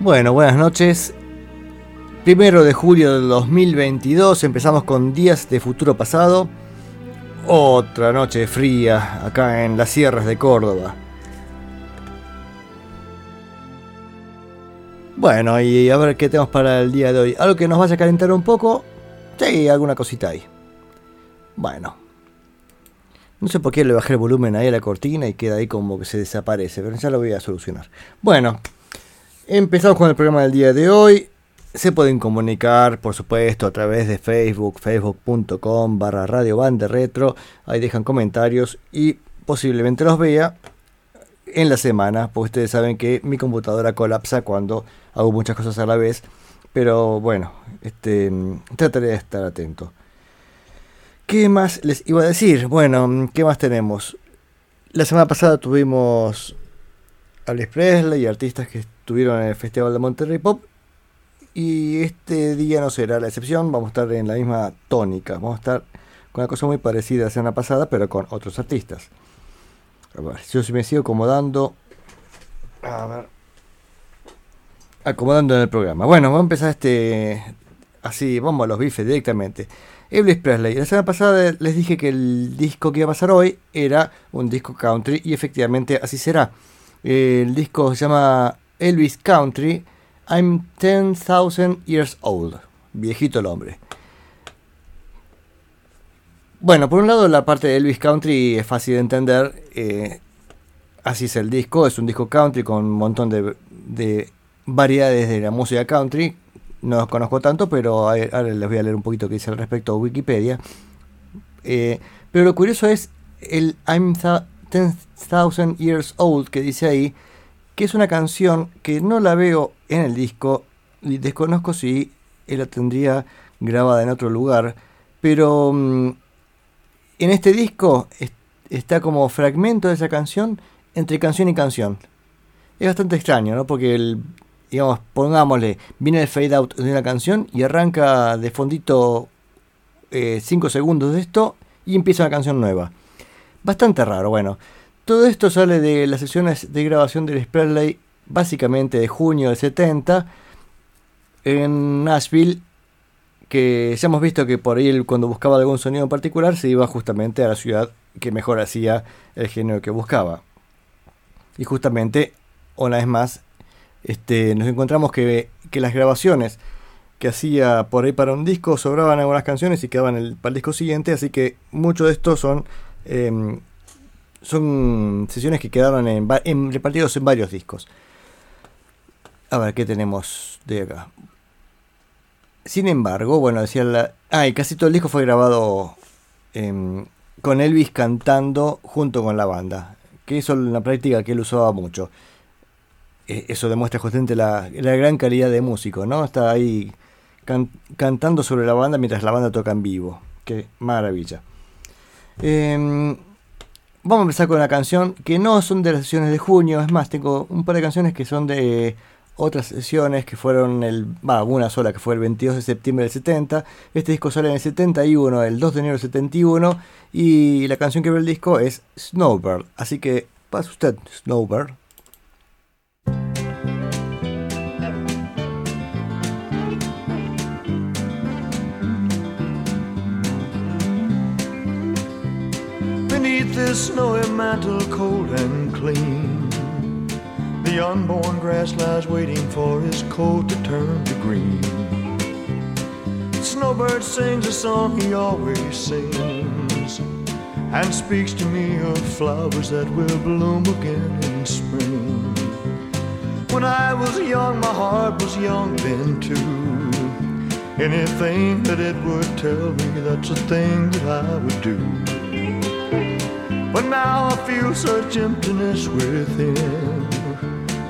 Bueno, buenas noches. Primero de julio del 2022 empezamos con Días de Futuro Pasado. Otra noche fría acá en las sierras de Córdoba. Bueno, y a ver qué tenemos para el día de hoy. Algo que nos vaya a calentar un poco. Sí, alguna cosita ahí. Bueno. No sé por qué le bajé el volumen ahí a la cortina y queda ahí como que se desaparece, pero ya lo voy a solucionar. Bueno, Empezamos con el programa del día de hoy. Se pueden comunicar, por supuesto, a través de Facebook, facebook.com barra Radio Bande Retro. Ahí dejan comentarios y posiblemente los vea en la semana, porque ustedes saben que mi computadora colapsa cuando hago muchas cosas a la vez. Pero bueno, este, trataré de estar atento. ¿Qué más les iba a decir? Bueno, ¿qué más tenemos? La semana pasada tuvimos a Les Presley y artistas que estuvieron en el Festival de Monterrey Pop. Y este día no será la excepción, vamos a estar en la misma tónica, vamos a estar con una cosa muy parecida a la semana pasada, pero con otros artistas. A ver, yo me sigo acomodando. A ver. Acomodando en el programa. Bueno, vamos a empezar este. Así, vamos a los bifes directamente. Elvis Presley. La semana pasada les dije que el disco que iba a pasar hoy era un disco country y efectivamente así será. El disco se llama Elvis Country, I'm 10,000 Years Old. Viejito el hombre. Bueno, por un lado la parte de Elvis Country es fácil de entender. Eh, así es el disco. Es un disco country con un montón de, variedades de la música country. No los conozco tanto, pero ahora les voy a leer un poquito que dice al respecto a Wikipedia. Eh, pero lo curioso es el I'm 10,000 Years Old que dice ahí que es una canción que no la veo en el disco y desconozco si él la tendría grabada en otro lugar, pero mm, en este disco está como fragmento de esa canción entre canción y canción. Es bastante extraño, ¿no? Porque el, digamos, pongámosle, viene el fade out de una canción y arranca de fondito 5 eh, segundos de esto y empieza una canción nueva. Bastante raro, bueno. Todo esto sale de las sesiones de grabación del Presley, básicamente de junio del 70, en Nashville, que ya hemos visto que por ahí cuando buscaba algún sonido en particular se iba justamente a la ciudad que mejor hacía el género que buscaba. Y justamente, una vez más, este, nos encontramos que, las grabaciones que hacía por ahí para un disco sobraban algunas canciones y quedaban para el disco siguiente, así que mucho de esto son em, son sesiones que quedaron en, repartidos en varios discos. A ver, ¿qué tenemos de acá? Sin embargo, bueno, decía la... Ah, casi todo el disco fue grabado em, con Elvis cantando junto con la banda. Que eso es una práctica que él usaba mucho. E, eso demuestra justamente la, gran calidad de músico, ¿no? Está ahí cantando sobre la banda mientras la banda toca en vivo. Qué maravilla. Eh, Vamos a empezar con una canción que no son de las sesiones de junio, es más, tengo un par de canciones que son de otras sesiones que fueron el, va, una sola que fue el 22 de septiembre del 70, este disco sale en el 71, el 2 de enero del 71 y la canción que ve el disco es Snowbird, así que pasa usted Snowbird. This snowy mantle cold and clean. The unborn grass lies waiting for his coat to turn to green. Snowbird sings a song he always sings and speaks to me of flowers that will bloom again in spring. When I was young, my heart was young then too. Anything that it would tell me, that's a thing that I would do. But now I feel such emptiness within.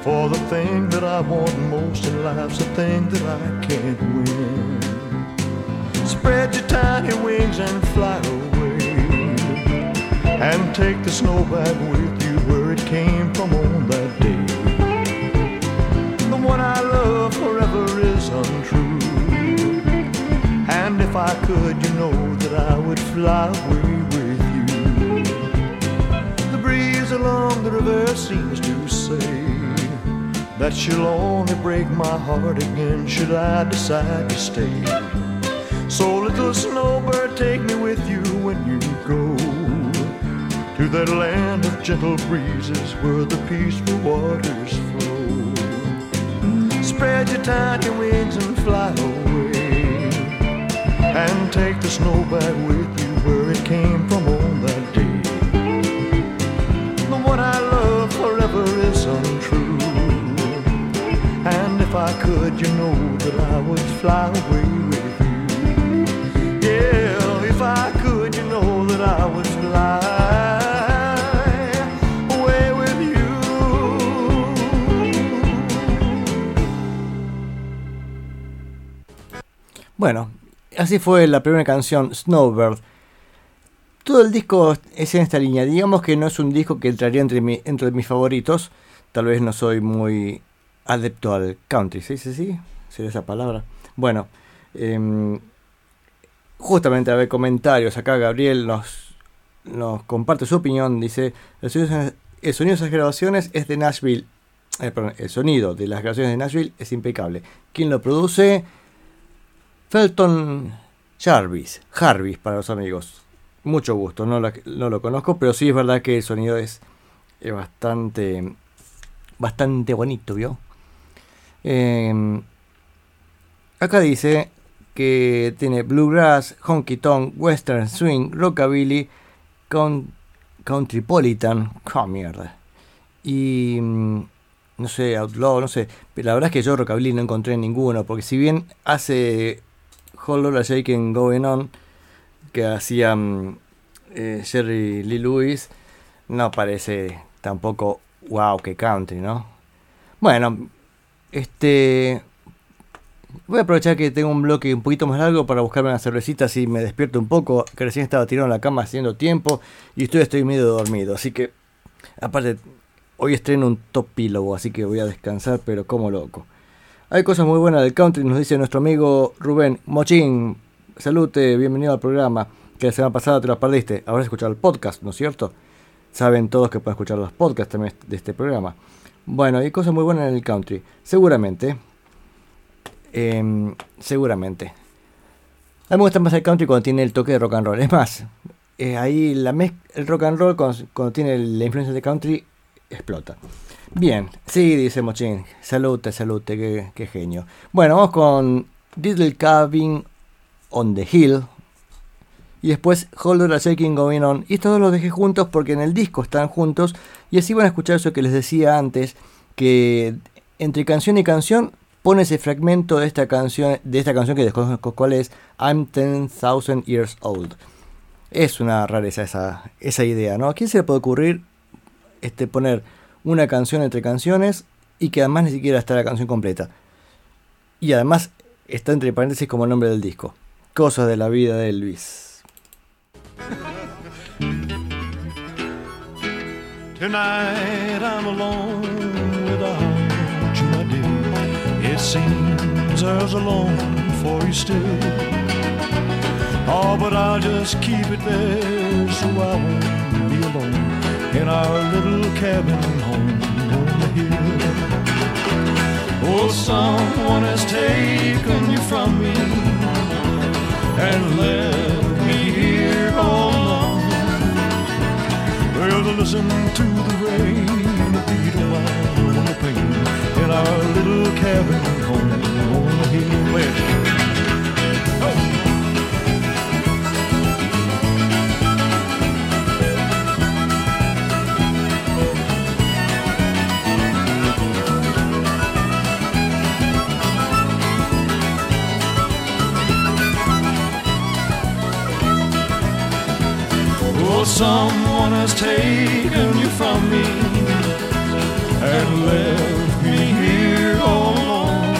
For the thing that I want most in life's the thing that I can't win. Spread your tiny wings and fly away. And take the snow back with you where it came from on that day. The one I love forever is untrue. And if I could, you know that I would fly away along the river seems to say that she'll only break my heart again should I decide to stay. So, little snowbird, take me with you when you go to that land of gentle breezes where the peaceful waters flow. Spread your tiny wings and fly away, and take the snow back with you where it came from Bueno, así fue la primera canción, Snowbird. Todo el disco es en esta línea. Digamos que no es un disco que entraría entre, entre mis favoritos. Tal vez no soy muy adepto al country. ¿Sí? ¿Sí? ¿Sí? ¿Sería esa palabra? Bueno, eh, justamente a ver comentarios. Acá Gabriel nos, comparte su opinión. Dice, el sonido, de esas grabaciones es de Nashville. Eh, perdón, el sonido de las grabaciones de Nashville es impecable. ¿Quién lo produce? Felton Jarvis, Jarvis para los amigos. Mucho gusto, no, lo conozco, pero sí es verdad que el sonido es, es bastante, bastante bonito, ¿vio? Eh, acá dice que tiene bluegrass, honky tonk, western swing, rockabilly, con, countrypolitan, oh mierda. Y no sé, outlaw, no sé. Pero la verdad es que yo rockabilly no encontré ninguno, porque si bien hace Hold On a Shaking Going On, que hacía um, eh, Jerry Lee Lewis, no parece tampoco wow que country, ¿no? Bueno, este. Voy a aprovechar que tengo un bloque un poquito más largo para buscarme una cervecita si me despierto un poco, que recién estaba tirado en la cama haciendo tiempo y estoy, estoy medio dormido, así que aparte hoy estreno un topílogo, así que voy a descansar, pero como loco. Hay cosas muy buenas del country, nos dice nuestro amigo Rubén Mochín. Salute, bienvenido al programa. Que la semana pasada te lo perdiste. Habrás escuchado el podcast, ¿no es cierto? Saben todos que pueden escuchar los podcasts también de este programa. Bueno, hay cosas muy buenas en el country. Seguramente. Eh, seguramente. A mí me gusta más el country cuando tiene el toque de rock and roll. Es más, eh, ahí la el rock and roll cuando, tiene la influencia de country explota. Bien, sí, dice Mochín. Salute, salute, qué, qué, genio. Bueno, vamos con Little Cabin on the Hill. Y después Hold a Shaking Going On. Y estos dos los dejé juntos porque en el disco están juntos. Y así van a escuchar eso que les decía antes. Que entre canción y canción pone ese fragmento de esta canción, de esta canción que desconozco cuál es. I'm 10,000 Years Old. Es una rareza esa, esa idea, ¿no? ¿A quién se le puede ocurrir este, poner una canción entre canciones y que además ni siquiera está la canción completa. Y además está entre paréntesis como nombre del disco. Cosas de la vida de Elvis. Tonight I'm alone without you, my dear. It seems there's a longing for you still. Oh, but I'll just keep it there so I won't be alone in our little cabin home on the hill. Oh, someone has taken you from me and left all alone. Well, listen to the rain, the beat of my pane in our little cabin home on the hill. Let's someone has taken you from me and left me here all alone.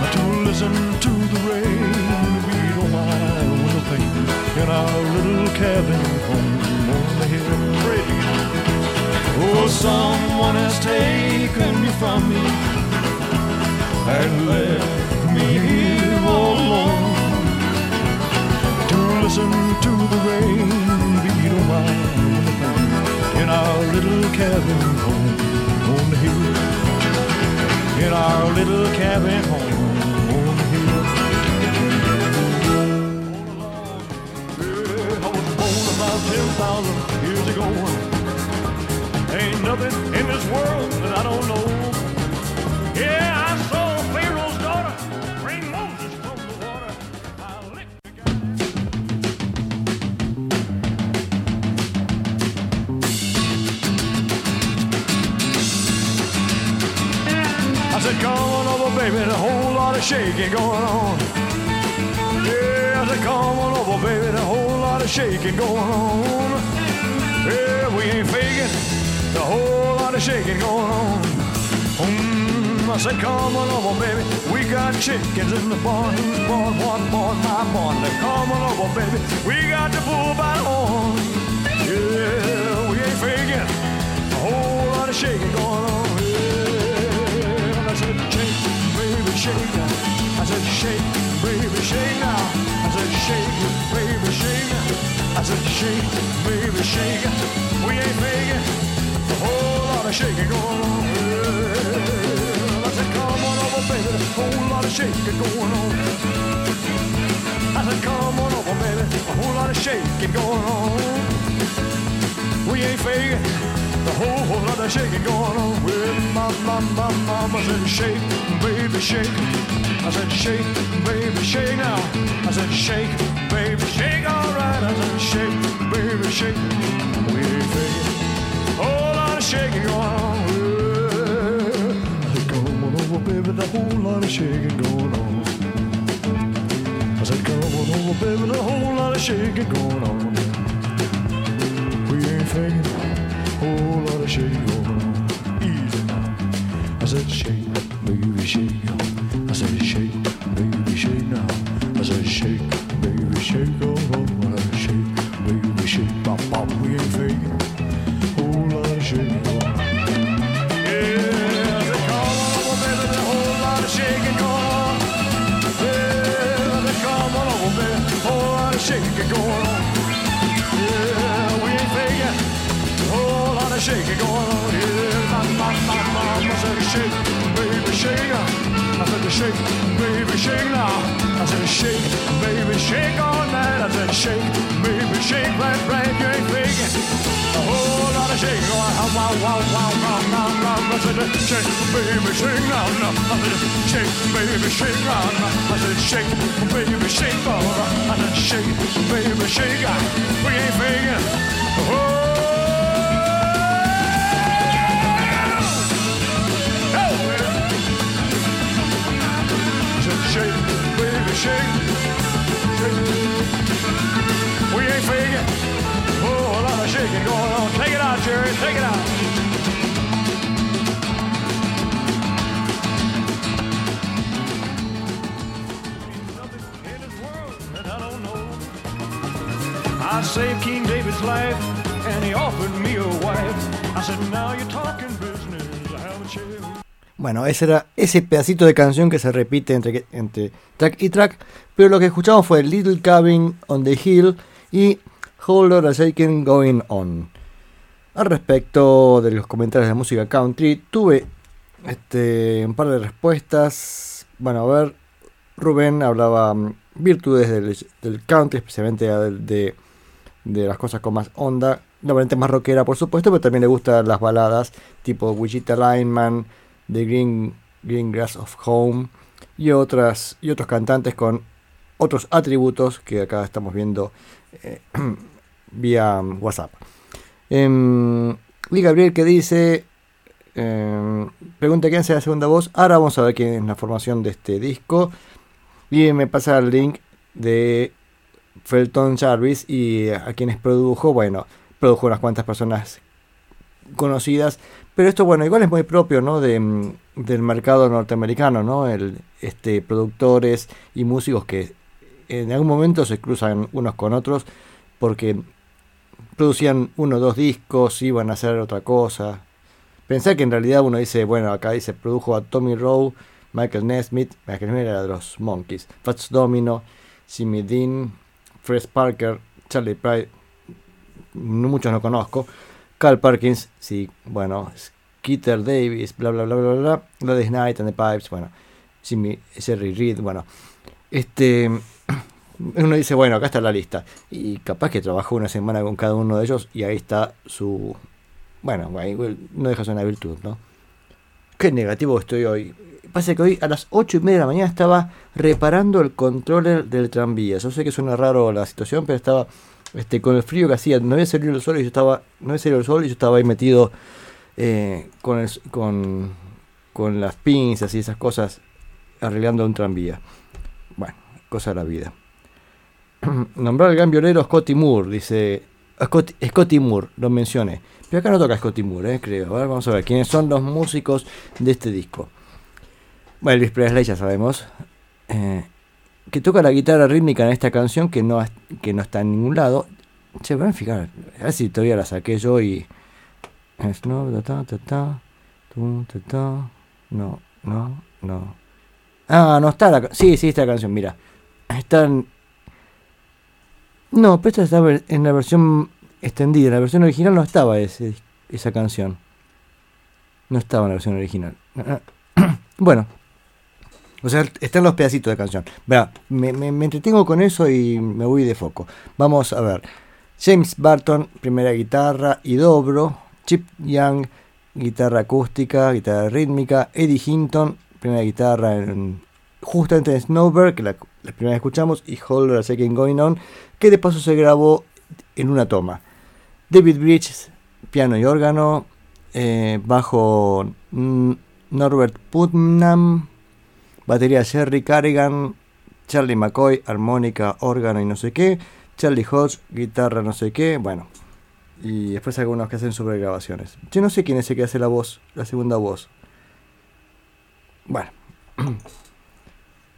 But to listen to the rain beat on my window pane in our little cabin home on the hill pretty. Oh, someone has taken you from me and left me here all alone listen to the rain beat on my window in our little cabin home on the hill. In our little cabin home on the hill. Yeah, I was born about 10,000 years ago. Ain't nothing in this world that I don't know. Yeah, lot of shaking going on. Yeah, said, come on over, baby, a whole lot of shaking going on. Yeah, we ain't faking, a whole lot of shaking going on. Mm, I said, come on over, baby, we got chickens in the barn. Who's born, what born, my barn. Now, come on over, baby, we got the bull by the horn. Yeah, we ain't faking, a whole lot of shaking going on. Shake. I said, shake, baby, shake now. I said, shake, baby, shake now. I said, shake, baby, shake. We ain't making a whole lot of shaking going on. I said, come on over, baby, a whole lot of shaking going on. I said, come on over, baby, a whole lot of shaking going on. We ain't faking the whole, lot of shaking going on. Well, my, my mama said, shake, baby, shake. I said, shake, baby, shake now. I said, shake, baby, shake, all right. I said, shake, baby, shake. We faking a whole lot of shaking going on. I said, come on over, baby, the whole lot of shaking going on. I said, come on over, baby, the whole lot of shaking going on. We ain't faking whole lot of shake going on. Easy now. I said shake, baby shake. Ese era ese pedacito de canción que se repite entre, entre track y track, pero lo que escuchamos fue Little Cabin on the Hill y Hold on a Shaking Going On. Al respecto de los comentarios de música country, tuve este, un par de respuestas. Bueno, a ver, Rubén hablaba mm, virtudes del, country, especialmente de, de, las cosas con más onda. Normalmente más rockera, por supuesto, pero también le gustan las baladas tipo Wichita Lineman, The Green, Green Grass of Home y, otras, y otros cantantes con otros atributos que acá estamos viendo eh, vía WhatsApp. Eh, Gabriel que dice, eh, pregunta quién hace la segunda voz. Ahora vamos a ver quién es la formación de este disco. Y me pasa el link de Felton Jarvis y a quienes produjo. Bueno, produjo unas cuantas personas conocidas. Pero esto, bueno, igual es muy propio, ¿no? De, mm, del mercado norteamericano, ¿no? El, este, productores y músicos que en algún momento se cruzan unos con otros porque producían uno o dos discos, iban a hacer otra cosa. Pensar que en realidad uno dice, bueno, acá dice, produjo a Tommy Rowe, Michael Nesmith, Michael Nesmith era de los Monkeys, Fats Domino, Jimmy Dean, Fred Parker, Charlie Pride, muchos no conozco, Carl Perkins, sí, bueno, Skeeter Davis, bla bla bla bla bla, Gladys Knight and the Pipes, bueno, Jimmy, Jerry Reed, bueno, este, uno dice, bueno, acá está la lista, y capaz que trabajó una semana con cada uno de ellos y ahí está su, bueno, no deja ser una virtud, ¿no? Qué negativo estoy hoy. Pasa que hoy a las 8 y media de la mañana estaba reparando el controller del tranvía. Yo sé que suena raro la situación, pero estaba este, con el frío que hacía. No había salido el sol y yo estaba, no había salido el sol y yo estaba ahí metido eh, con, con, con las pinzas y esas cosas arreglando un tranvía. Bueno, cosa de la vida. Nombrar al gran violero Scotty Moore, dice. Scotty, Moore, lo mencioné. Pero acá no toca Scotty Moore, eh, creo. vamos a ver quiénes son los músicos de este disco. Bueno, Elvis Presley ya sabemos. Eh, que toca la guitarra rítmica en esta canción que no, que no está en ningún lado. Che, van a fijar. A ver si todavía la saqué yo y. No, no, no. Ah, no está la Sí, sí, está la canción, mira. Están. No, pero esta está en la versión extendida. En la versión original no estaba ese, esa canción. No estaba en la versión original. bueno. O sea, están los pedacitos de canción. Vea, me, me, entretengo con eso y me voy de foco. Vamos a ver. James Barton, primera guitarra y dobro. Chip Young, guitarra acústica, guitarra rítmica. Eddie Hinton, primera guitarra en, justamente en Snowbird, que la, la primera escuchamos, y Holder Second Going On, que de paso se grabó en una toma. David Bridges, piano y órgano, eh, bajo Norbert Putnam, batería Jerry Carrigan, Charlie McCoy, armónica, órgano y no sé qué, Charlie Hodge, guitarra no sé qué, bueno. Y después algunos que hacen sobre grabaciones. Yo no sé quién es el que hace la voz, la segunda voz. Bueno.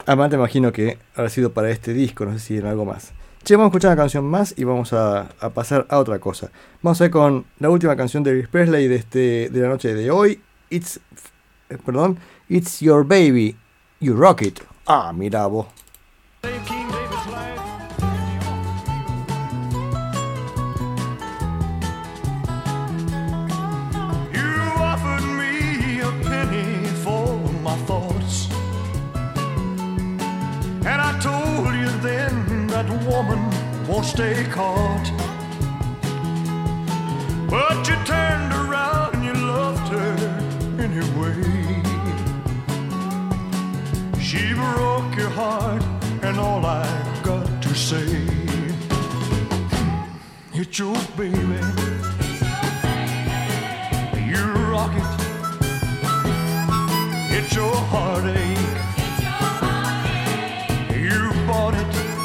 Además te imagino que habrá sido para este disco, no sé si en algo más. Che, vamos a escuchar una canción más y vamos a, pasar a otra cosa. Vamos a ver con la última canción de Elvis Presley de, este, de la noche de hoy. It's, eh, perdón, It's Your Baby, You Rock It. Ah, mira vos. woman won't stay caught. But you turned around She broke your heart, and all I've got to say, it's your baby. You rock it. It's your heartache. You bought it.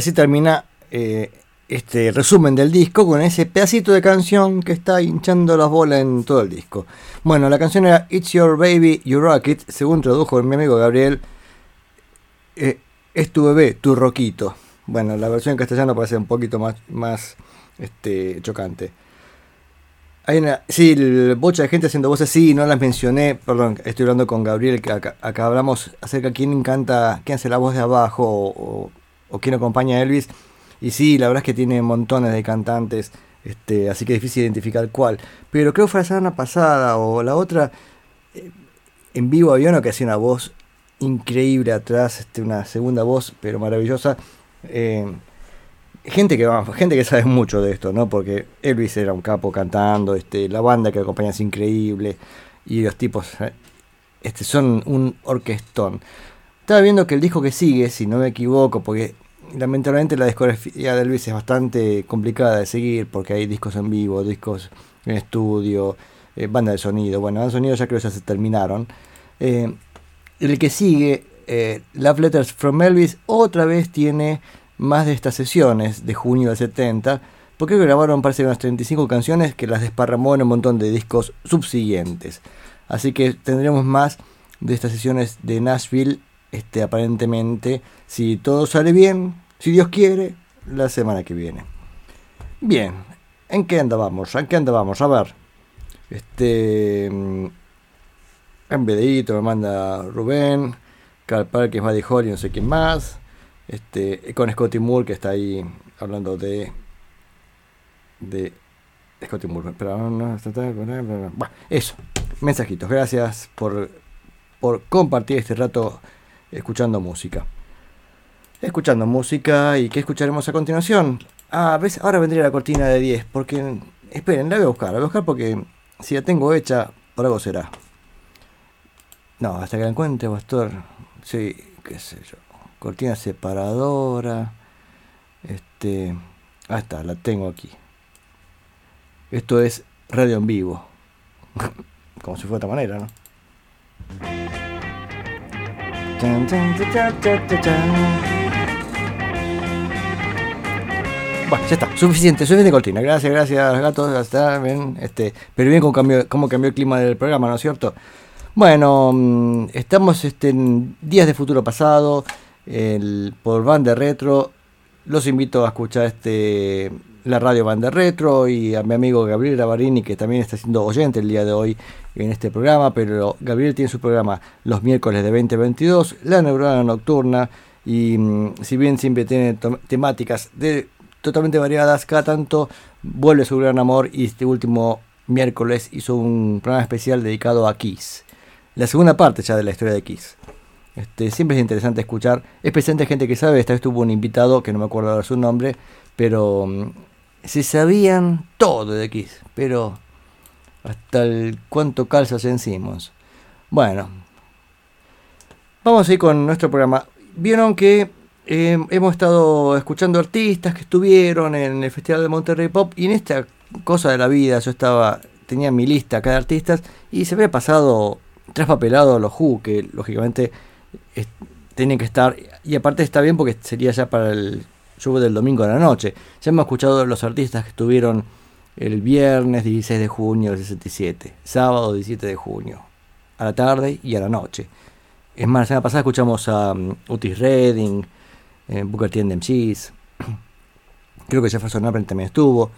Así termina eh, este resumen del disco con ese pedacito de canción que está hinchando las bolas en todo el disco. Bueno, la canción era It's Your Baby, You Rock It, según tradujo mi amigo Gabriel, eh, es tu bebé, tu roquito. Bueno, la versión en castellano parece un poquito más, más este, chocante. Hay una, sí, bocha de gente haciendo voces, sí, no las mencioné, perdón, estoy hablando con Gabriel, que acá, hablamos acerca de quién canta, quién hace la voz de abajo o, o- quién acompaña a Elvis. Y sí, la verdad es que tiene montones de cantantes, este, así que es difícil identificar cuál. Pero creo que fue la semana pasada o la otra, eh, en vivo había uno que hacía una voz increíble atrás, este, una segunda voz, pero maravillosa. Eh, gente que vamos, gente que sabe mucho de esto, ¿no? Porque Elvis era un capo cantando, este, la banda que acompaña es increíble y los tipos eh, este, son un orquestón. Estaba viendo que el disco que sigue, si no me equivoco, porque lamentablemente la discografía de Elvis es bastante complicada de seguir, porque hay discos en vivo, discos en estudio, eh, banda de sonido. Bueno, banda de sonido ya creo que ya se terminaron. Eh, el que sigue, eh, Love Letters from Elvis, otra vez tiene más de estas sesiones de junio del 70, porque grabaron parece unas 35 canciones que las desparramó en un montón de discos subsiguientes. Así que tendremos más de estas sesiones de Nashville, este, aparentemente, si todo sale bien, si Dios quiere, la semana que viene. Bien, ¿en qué andábamos? ¿En qué andábamos? A ver. Este. mm, En videíto me manda Rubén. Carl Parker, Buddy Holly, no sé quién más. Este, con Scotty Moore que está ahí hablando de. de Scotty Moore. Pero no, bueno, eso. Mensajitos. Gracias por, por compartir este rato escuchando música. Escuchando música y ¿qué escucharemos a continuación? Ah, ves, ahora vendría la cortina de 10 porque esperen, la voy a buscar, la voy a buscar porque si la tengo hecha, por algo será. No, hasta que la encuentre, pastor. Sí, qué sé yo. Cortina separadora. Este. Ah, está, la tengo aquí. Esto es radio en vivo. Como si fuera de otra manera, ¿no? Bueno, ya está, suficiente, suficiente cortina. Gracias, gracias, gatos. Ya está, bien. Este, pero bien cómo cambió, cómo cambió el clima del programa, ¿no es cierto? Bueno, mm, estamos este, en días de futuro pasado, por Banda Retro. Los invito a escuchar este la radio Banda Retro y a mi amigo Gabriel Lavarini, que también está siendo oyente el día de hoy en este programa, pero Gabriel tiene su programa los miércoles de 2022, La Neurona Nocturna, y mm, si bien siempre tiene temáticas de, totalmente variadas, cada tanto vuelve su gran amor y este último miércoles hizo un programa especial dedicado a Kiss. La segunda parte ya de la historia de Kiss. Este, siempre es interesante escuchar, especialmente gente que sabe, esta vez tuvo un invitado, que no me acuerdo ahora su nombre, pero mm, se sabían todo de Kiss, pero hasta el cuánto calza encimos. Bueno, vamos a ir con nuestro programa. Vieron que eh, hemos estado escuchando artistas que estuvieron en el Festival de Monterrey Pop y en esta cosa de la vida yo estaba tenía mi lista acá de artistas y se había pasado traspapelado los Who que lógicamente tienen que estar y aparte está bien porque sería ya para el show del domingo de la noche. Ya hemos escuchado los artistas que estuvieron el viernes 16 de junio del 67, sábado 17 de junio, a la tarde y a la noche. Es más, la semana pasada escuchamos a um, Otis Redding, eh, Booker T MCs. Creo que Jefferson Airplane también estuvo.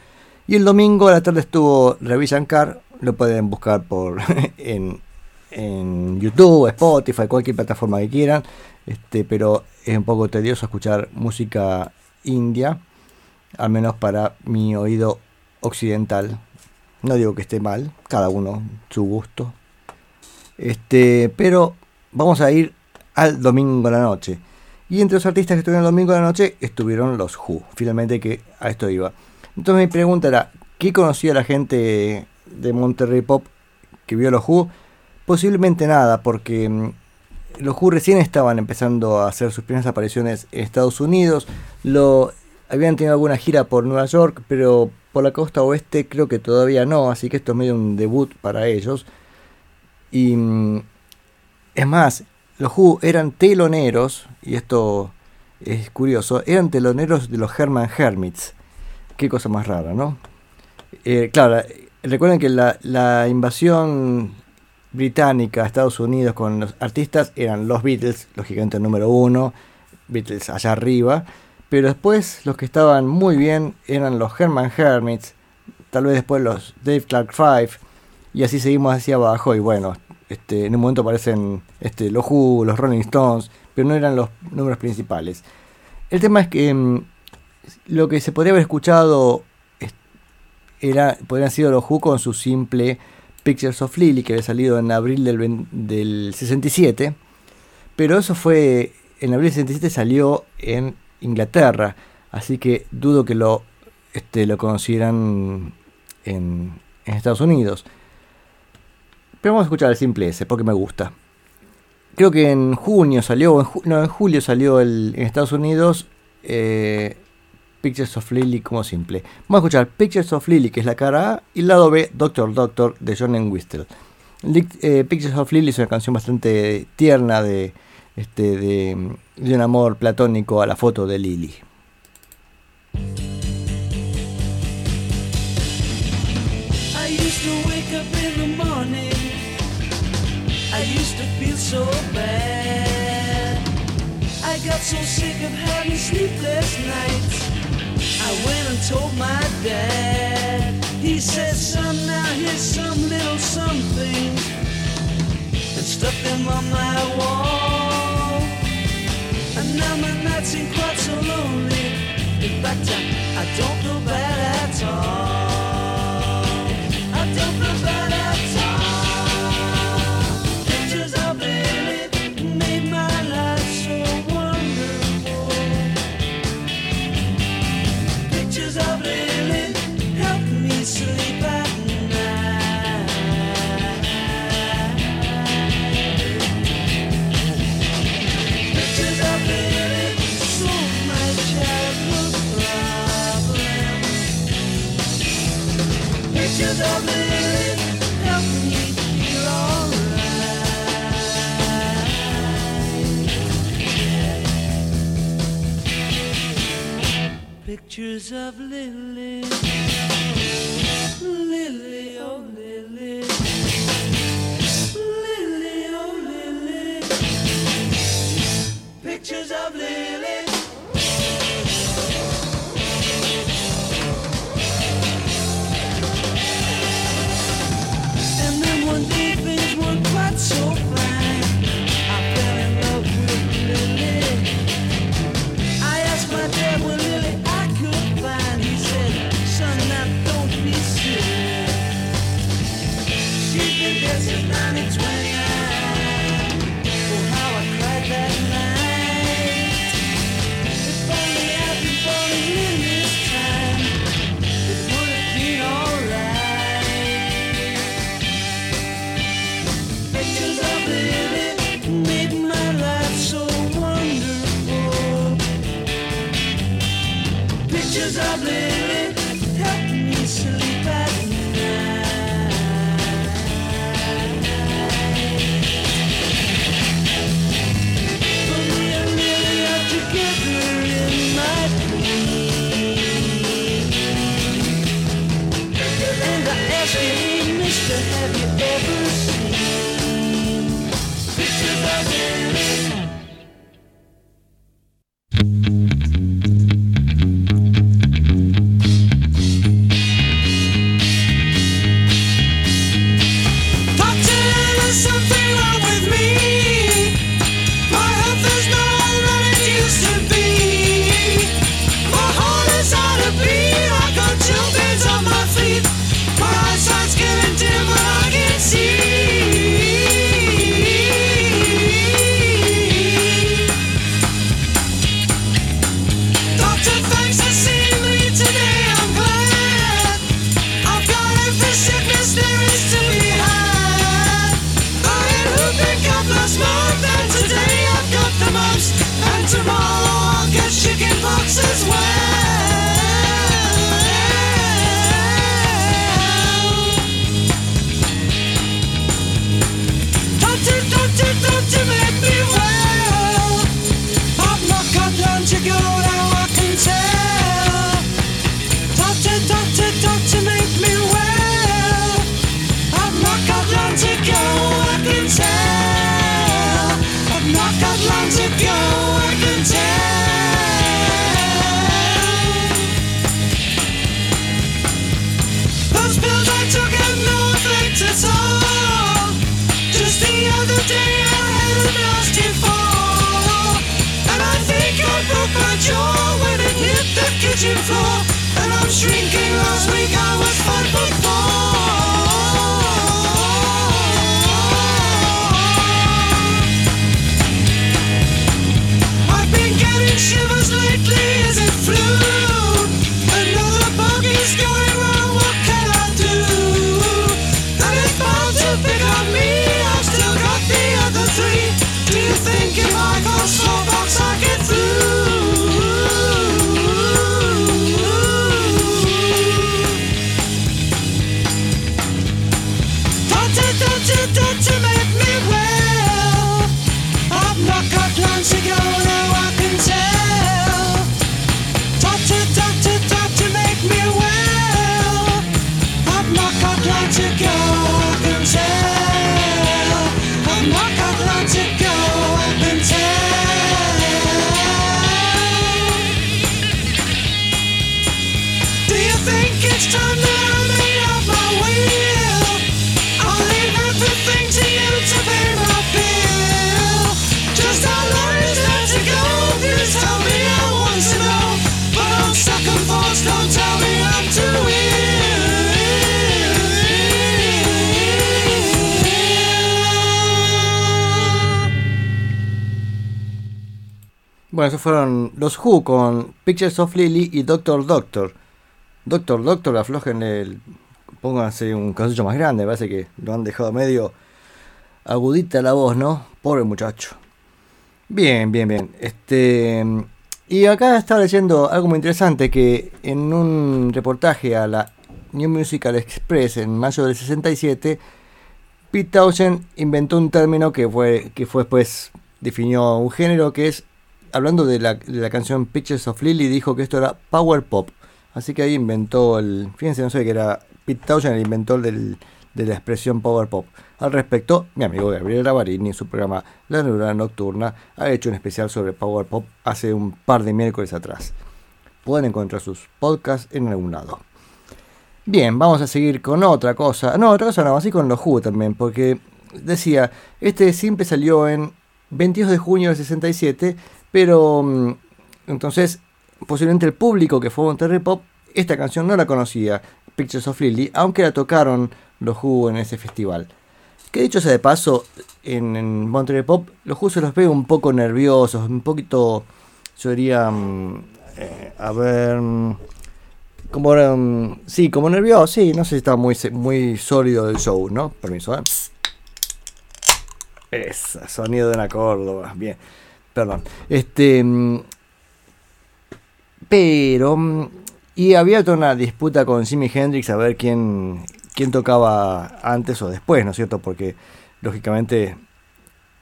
Y el domingo a la tarde estuvo Ravi Shankar. Lo pueden buscar por en, en YouTube, Spotify, cualquier plataforma que quieran. Este, pero es un poco tedioso escuchar música india, al menos para mi oído occidental. No digo que esté mal, cada uno su gusto. Este, pero vamos a ir al domingo a la noche. Y entre los artistas que estuvieron el domingo a la noche estuvieron los Who. Finalmente que a esto iba. Entonces mi pregunta era, ¿qué conocía la gente de Monterrey Pop que vio los Who? Posiblemente nada, porque mm, los Who recién estaban empezando a hacer sus primeras apariciones en Estados Unidos. Lo, habían tenido alguna gira por Nueva York, pero por la costa oeste creo que todavía no, así que esto es medio un debut para ellos. Y mm, es más, los Who eran teloneros, y esto es curioso, eran teloneros de los Herman Hermits. Qué cosa más rara, ¿no? Eh, claro, recuerden que la, la invasión británica Estados Unidos con los artistas eran los Beatles, lógicamente el número uno, Beatles allá arriba, pero después los que estaban muy bien eran los Herman Hermits, tal vez después los Dave Clark Five, y así seguimos hacia abajo, y bueno, este, en un momento aparecen este, los Who, los Rolling Stones, pero no eran los números principales. El tema es que mm, lo que se podría haber escuchado era, podrían sido los Who con su simple Pictures of Lily, que había salido en abril del, del 67, pero eso fue, en abril del 67 salió en Inglaterra, así que dudo que lo, este, lo conocieran en, Estados Unidos. Pero vamos a escuchar el simple ese, porque me gusta. Creo que en junio salió, en no, en julio salió el, en Estados Unidos eh, Pictures of Lily como simple. Vamos a escuchar Pictures of Lily, que es la cara A, y el lado B, Doctor Doctor, de John Whistle. Eh, Pictures of Lily es una canción bastante tierna de, este, de, un amor platónico a la foto de Lily. So bad. I got so sick of having sleepless nights. I went and told my dad. He said, son, now here's some little something. And stuck them on my wall. And now my nights ain't quite so lonely. In fact, I, I don't feel bad at all. I don't feel bad Pictures of Lily, Lily, oh Lily, Lily, oh Lily. Pictures of Lily. Los Who con Pictures of Lily y Doctor Doctor. Doctor Doctor, aflojen el. Pónganse un casillo más grande, parece que lo han dejado medio agudita la voz, ¿no? Pobre muchacho. Bien, bien, bien. Este. Y acá estaba leyendo algo muy interesante que en un reportaje a la New Musical Express en mayo del 67, Pete Townshend inventó un término que fue, que fue después definió un género que es, hablando de la, de la canción Pictures of Lily, dijo que esto era power pop. Así que ahí inventó el, fíjense, no sé que era Pete Townshend el inventor del, de la expresión power pop. Al respecto, mi amigo Gabriel Ravarini en su programa La Neurona Nocturna ha hecho un especial sobre power pop hace un par de miércoles atrás. Pueden encontrar sus podcasts en algún lado. Bien, vamos a seguir con otra cosa. No, otra cosa no, así con los Who también, porque decía, este siempre salió en 22 de junio del 67, pero mm, entonces posiblemente el público que fue a Monterrey Pop, esta canción no la conocía, Pictures of Lily, aunque la tocaron los Who en ese festival. Que dicho sea de paso, en, en Monterrey Pop, los Who se los ve un poco nerviosos, un poquito, yo diría, mm, eh, a ver, mm, como, mm, sí, como nervioso, sí, no sé si está muy, muy sólido el show, ¿no? Permiso, ¿eh? Ese sonido de una Córdoba, bien, perdón. Este, mm, pero, mm, y había toda una disputa con Jimi Hendrix a ver quién, quién tocaba antes o después, ¿no es cierto? Porque, lógicamente,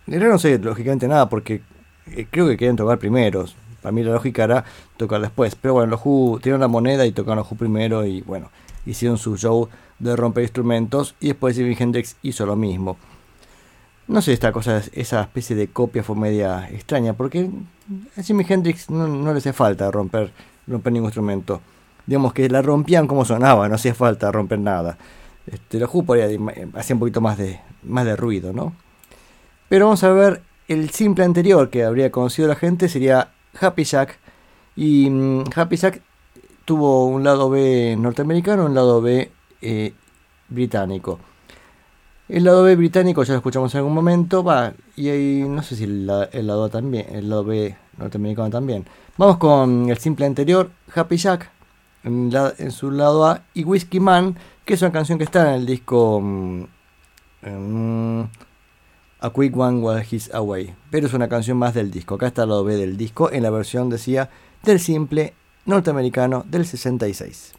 no sé, lógicamente nada, porque eh, creo que querían tocar primero. Para mí la lógica era tocar después. Pero bueno, los Who tiraron la moneda y tocaron los Who primero y bueno, hicieron su show de romper instrumentos y después Jimi Hendrix hizo lo mismo. No sé, esta cosa, esa especie de copia fue media extraña, porque a Jimi Hendrix no, no le hace falta romper, romper ningún instrumento. Digamos que la rompían como sonaba, no hacía falta romper nada. Este, los Who hacía un poquito más de, más de ruido, ¿no? Pero vamos a ver el simple anterior que habría conocido la gente sería Happy Jack. Y mm, Happy Jack tuvo un lado B norteamericano, un lado B eh, británico. El lado B británico ya lo escuchamos en algún momento, y ahí no sé si el, el lado también, el lado B norteamericano también. Vamos con el simple anterior, Happy Jack, en, su lado A, y Whiskey Man, que es una canción que está en el disco mm, mm, A Quick One While He's Away, pero es una canción más del disco. Acá está el lado B del disco, en la versión decía del simple norteamericano del 66.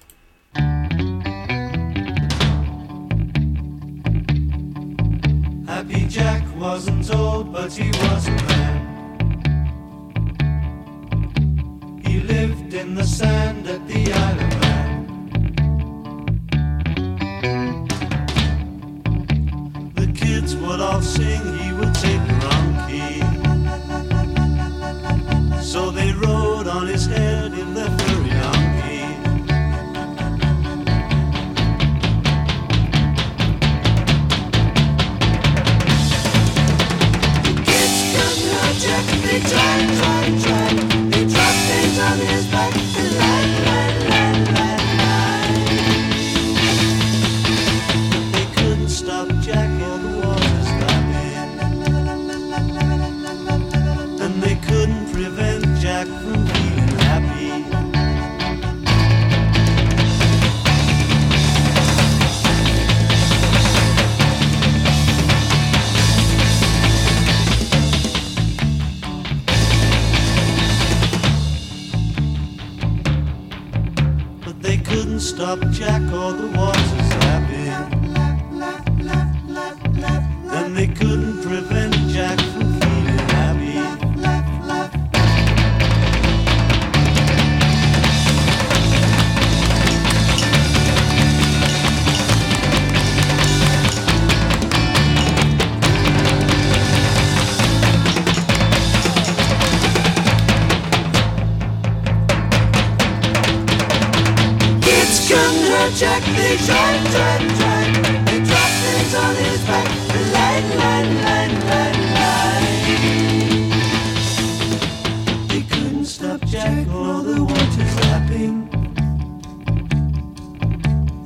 Jack wasn't old, but he was a man. He lived in the sand at the island. The kids would all sing, he would take the wrong key. So they couldn't Jack or the waters lapping. And they couldn't Jack, they dropped things on his back. Lie, lie, lie, lie, lie. They couldn't stop Jack or the waters lapping.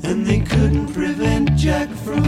And they couldn't prevent Jack from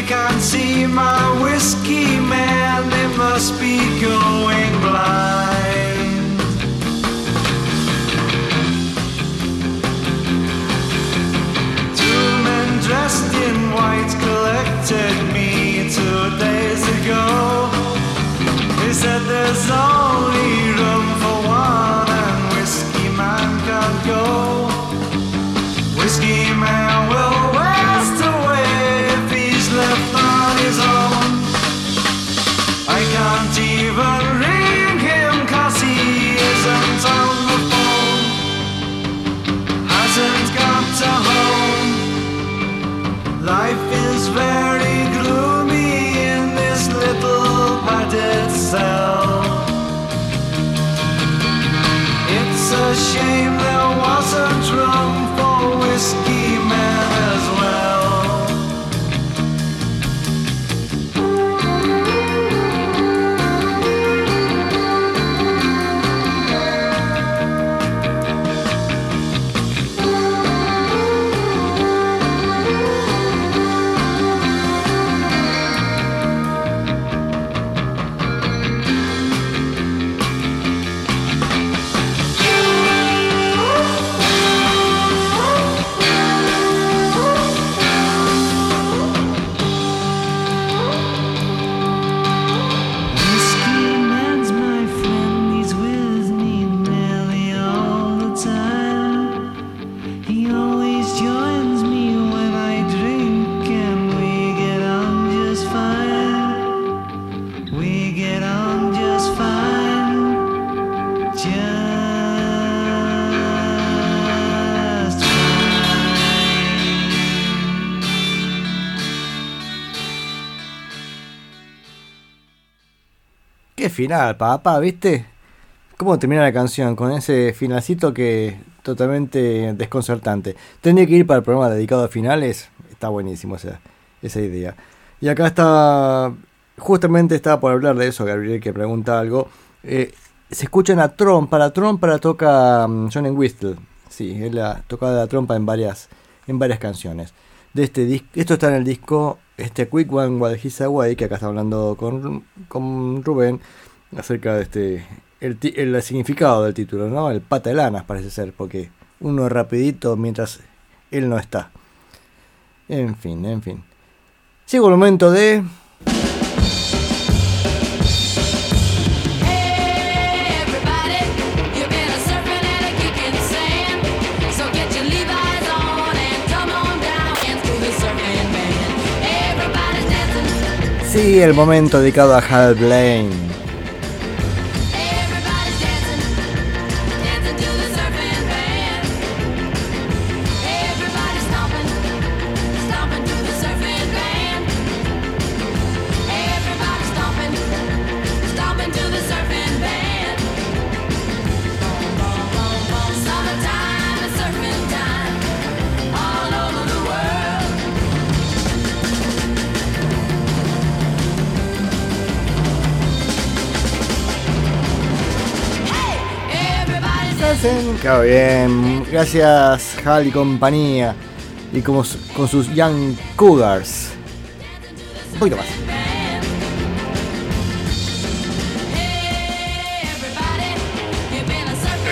they can't see my whiskey man, they must be going blind. Two men dressed in white collected me two days ago. They said there's only final, papá, ¿viste? ¿Cómo termina la canción? Con ese finalcito que totalmente desconcertante. Tendría que ir para el programa dedicado a finales. Está buenísimo esa, esa idea. Y acá está, justamente estaba por hablar de eso, Gabriel, que pregunta algo. Eh, se escucha una trompa, la trompa la toca um, John Whistle. Sí, él la toca la trompa en varias, en varias canciones. De este disco, esto está en el disco este Quick One While He's Away, que acá está hablando con, con Rubén acerca de este el, el, significado del título, ¿no? El pata de lanas parece ser, porque uno rapidito mientras él no está. En fin, en fin. Llegó el momento de Sí, el momento dedicado a Hal Blaine. Claro, bien. Gracias, Hal y compañía. Y como, con sus Young Cougars. Un poquito más.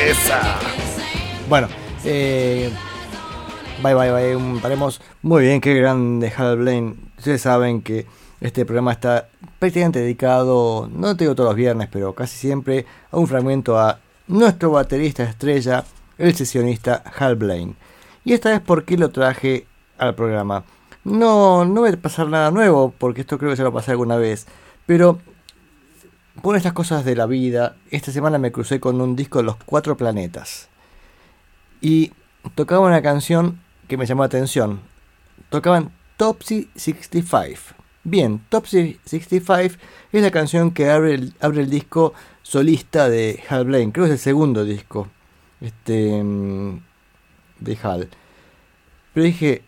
Esa. Bueno, eh, bye bye bye, paremos. Muy bien, qué grande Hal Blaine. Ustedes saben que este programa está prácticamente dedicado, no te digo todos los viernes, pero casi siempre a un fragmento a nuestro baterista estrella, el sesionista Hal Blaine. Y esta vez, ¿por qué lo traje al programa? No, no va a pasar nada nuevo, porque esto creo que ya lo pasé alguna vez. Pero, por estas cosas de la vida, esta semana me crucé con un disco de los cuatro planetas. Y tocaba una canción que me llamó la atención. Tocaban Topsy 65. Bien, Topsy 65 es la canción que abre abre el disco solista de Hal Blaine. Creo que es el segundo disco este, de Hal. Pero dije,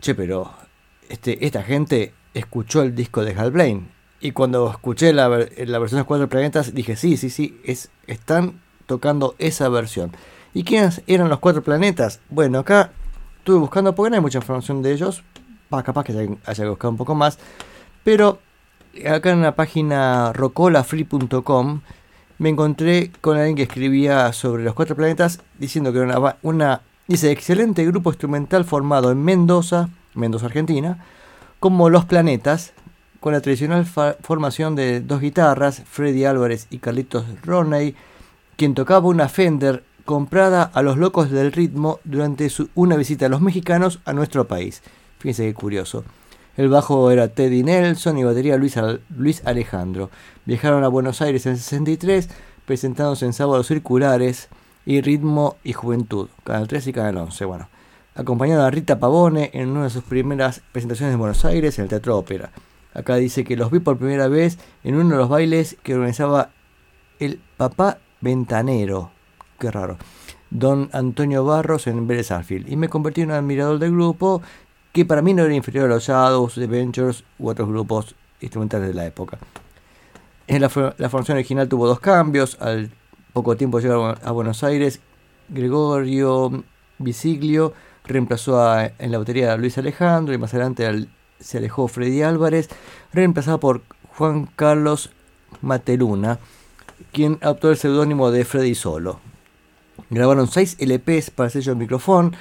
che, pero este, esta gente escuchó el disco de Hal Blaine. Y cuando escuché la, la versión de cuatro planetas, dije, sí, sí, sí, es, están tocando esa versión. ¿Y quiénes eran los cuatro planetas? Bueno, acá estuve buscando porque no hay mucha información de ellos. capaz que haya buscado un poco más. Pero acá en la página rocolafree.com me encontré con alguien que escribía sobre los cuatro planetas diciendo que era una, excelente grupo instrumental formado en Mendoza, Mendoza, Argentina, como Los Planetas, con la tradicional formación de dos guitarras, Freddy Álvarez y Carlitos Roney, quien tocaba una Fender comprada a los locos del ritmo durante su, una visita a los mexicanos a nuestro país. Fíjense qué curioso. El bajo era Teddy Nelson y batería Luis, Alejandro. Viajaron a Buenos Aires en 63, presentándose en sábados circulares y Ritmo y Juventud, Canal 3 y Canal 11. Bueno, acompañado a Rita Pavone en una de sus primeras presentaciones en Buenos Aires en el Teatro Ópera. Acá dice que los vi por primera vez en uno de los bailes que organizaba el papá ventanero. Qué raro. Don Antonio Barros en Vélez y me convertí en un admirador del grupo que para mí no era inferior a los Shadows, The Ventures u otros grupos instrumentales de la época. En la, formación original tuvo dos cambios. Al poco tiempo llegaron a Buenos Aires. Gregorio Bisiglio reemplazó en la batería a Luis Alejandro y más adelante se alejó Freddy Álvarez, reemplazado por Juan Carlos Mateluna, quien adoptó el seudónimo de Freddy Solo. Grabaron seis LPs para el sello de micrófono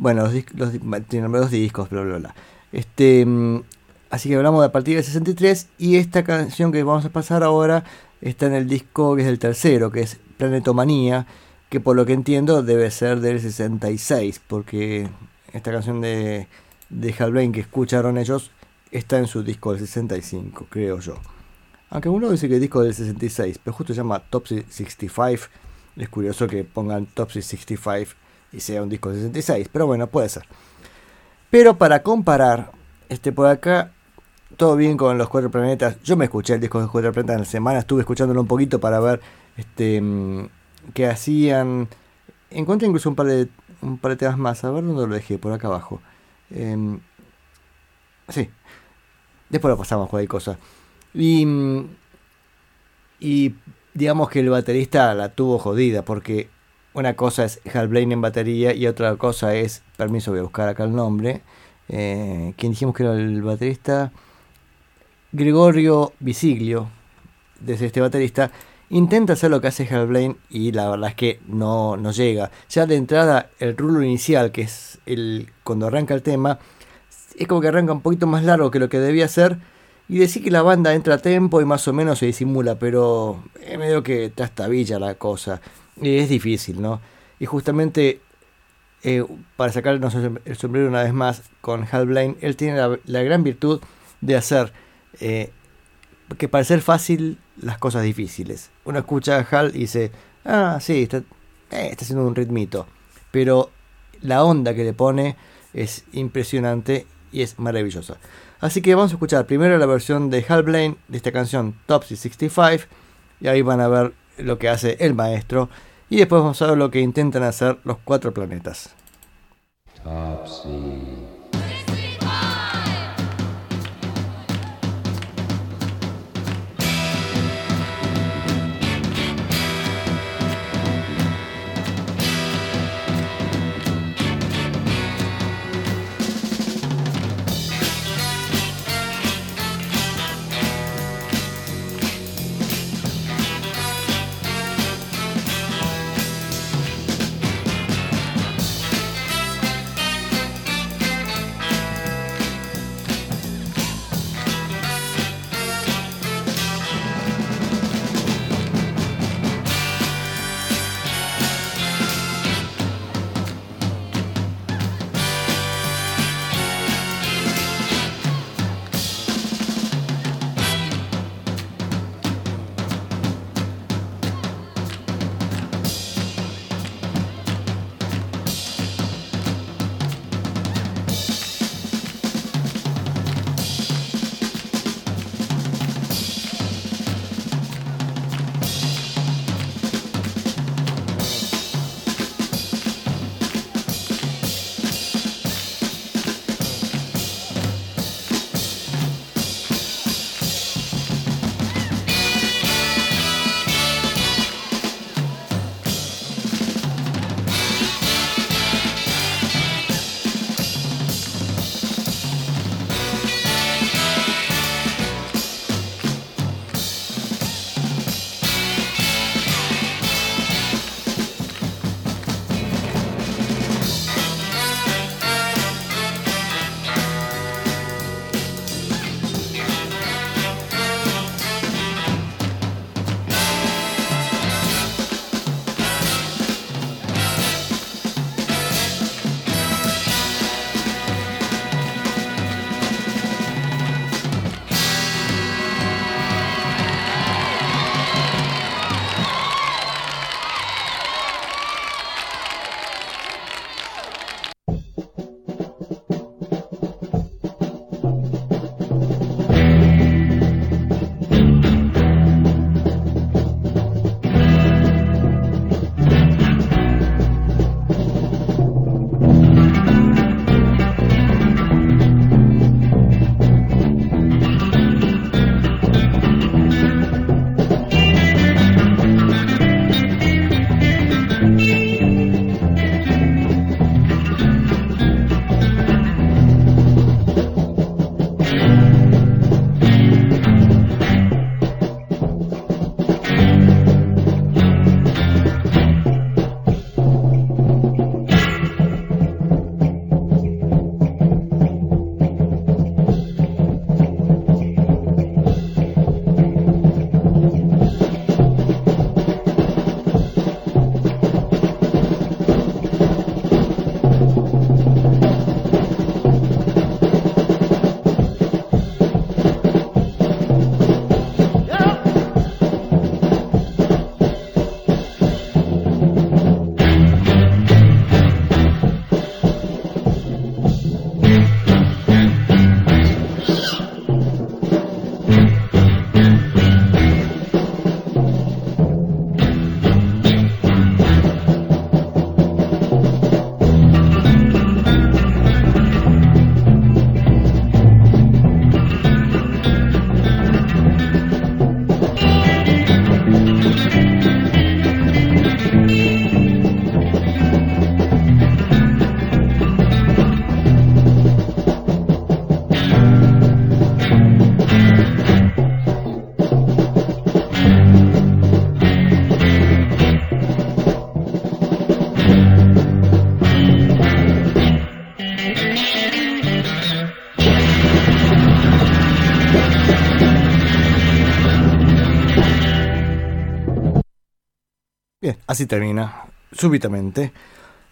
bueno, los, los, tienen dos discos, bla, bla, bla. Este, mm, así que hablamos de a partir del 63 y esta canción que vamos a pasar ahora está en el disco que es el tercero, que es Planetomanía, que por lo que entiendo debe ser del 66, porque esta canción de, de Hal que escucharon ellos está en su disco del 65, creo yo. Aunque uno dice que el disco del 66, pero justo se llama Top 65. Es curioso que pongan Top 65 y sea un disco de 66, pero bueno, puede ser. Pero para comparar, este por acá todo bien con los cuatro planetas. Yo me escuché el disco de los cuatro planetas en la semana, estuve escuchándolo un poquito para ver este mm, qué hacían. Encontré incluso un par de un par de temas más. A ver dónde lo dejé, por acá abajo. Em, sí. Después lo pasamos cualquier cosa. Y, mm, y digamos que el baterista la tuvo jodida porque una cosa es Hal Blaine en batería y otra cosa es, permiso, voy a buscar acá el nombre. Eh, ¿Quién dijimos que era el baterista? Gregorio Visiglio, desde este baterista, intenta hacer lo que hace Hal Blaine y la verdad es que no, no llega. Ya de entrada, el rulo inicial, que es el cuando arranca el tema, es como que arranca un poquito más largo que lo que debía ser. Y decir que la banda entra a tempo y más o menos se disimula, pero es medio que trastabilla la cosa. Y es difícil, ¿no? Y justamente eh, para sacarnos el sombrero una vez más con Hal Blaine, él tiene la, gran virtud de hacer eh, que parecer fácil las cosas difíciles. Uno escucha a Hal y dice, ah, sí, está, eh, está haciendo un ritmito. Pero la onda que le pone es impresionante y es maravillosa. Así que vamos a escuchar primero la versión de Hal Blaine de esta canción Topsy 65 y ahí van a ver lo que hace el maestro y después vamos a ver lo que intentan hacer los cuatro planetas. Así termina, súbitamente.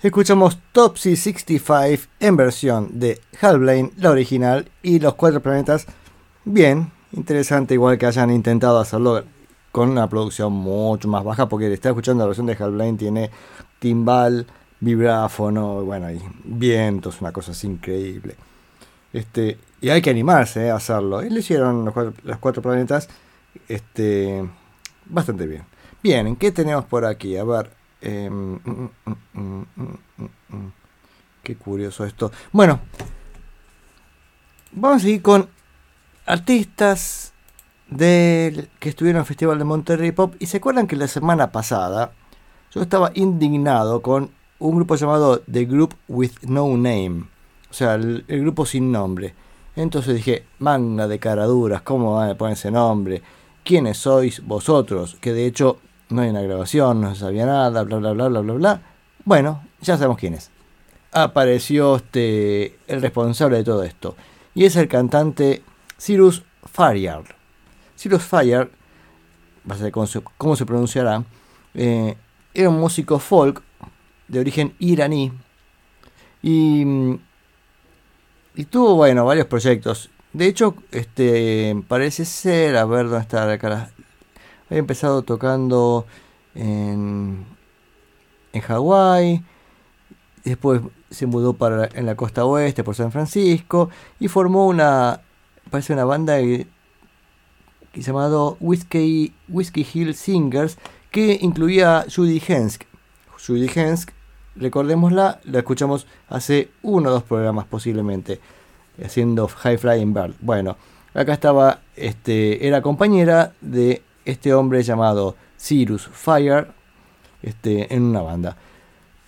Escuchamos Topsy 65 en versión de Halblane, la original, y Los Cuatro Planetas. Bien, interesante, igual que hayan intentado hacerlo con una producción mucho más baja, porque está escuchando la versión de Halblane, tiene timbal, vibráfono, bueno, y vientos, una cosa así increíble. Este, y hay que animarse eh, a hacerlo. Y le hicieron los cuatro, los cuatro planetas este, bastante bien. Bien, ¿qué tenemos por aquí? A ver. mm, mm, mm, mm. Qué curioso esto. Bueno, vamos a seguir con artistas del, que estuvieron en el Festival de Monterrey Pop. Y se acuerdan que la semana pasada yo estaba indignado con un grupo llamado The Group with No Name. O sea, el, el grupo sin nombre. Entonces dije, manga de caraduras, ¿cómo van a poner ese nombre? ¿Quiénes sois vosotros? Que de hecho no hay una grabación, no se sabía nada, bla bla bla bla bla bla. Bueno, ya sabemos quién es. Apareció este el responsable de todo esto. Y es el cantante Cyrus Faryard. Cyrus Faryard, va a ser cómo se, pronunciará, eh, era un músico folk de origen iraní. Y, y tuvo, bueno, varios proyectos. De hecho, este parece ser, a ver dónde está la cara. Había empezado tocando en, en Hawái. Después se mudó para en la costa oeste por San Francisco. Y formó una. Parece una banda que, llamado Whiskey, Whiskey Hill Singers. Que incluía Judy Hensk. Judy Hensk, recordémosla, la escuchamos hace uno o dos programas posiblemente haciendo High Flying Bird. Bueno, acá estaba, este, era compañera de este hombre llamado Cyrus Fire, este, en una banda.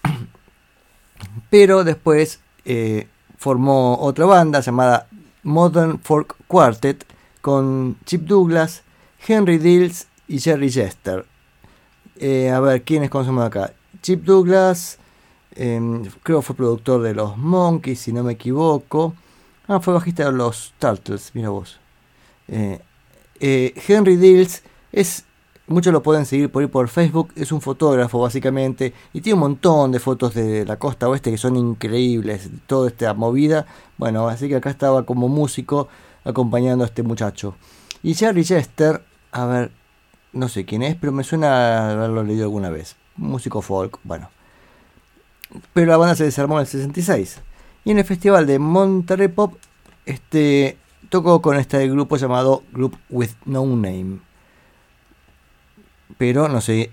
Pero después eh, formó otra banda llamada Modern Folk Quartet con Chip Douglas, Henry Dills y Jerry Jester. Eh, a ver, ¿quiénes conocemos acá? Chip Douglas, eh, creo fue productor de los Monkeys, si no me equivoco. Ah, fue bajista de los Turtles, mira vos. Eh, Henry Dills es. Muchos lo pueden seguir por ahí por Facebook. Es un fotógrafo, básicamente. Y tiene un montón de fotos de la costa oeste que son increíbles. Toda esta movida. Bueno, así que acá estaba como músico acompañando a este muchacho. Y Jerry Chester, a ver, no sé quién es, pero me suena haberlo leído alguna vez. Músico folk, bueno. Pero la banda se desarmó en el 66. Y en el festival de Monterrey Pop, este, tocó con este grupo llamado Group with No Name. Pero no sé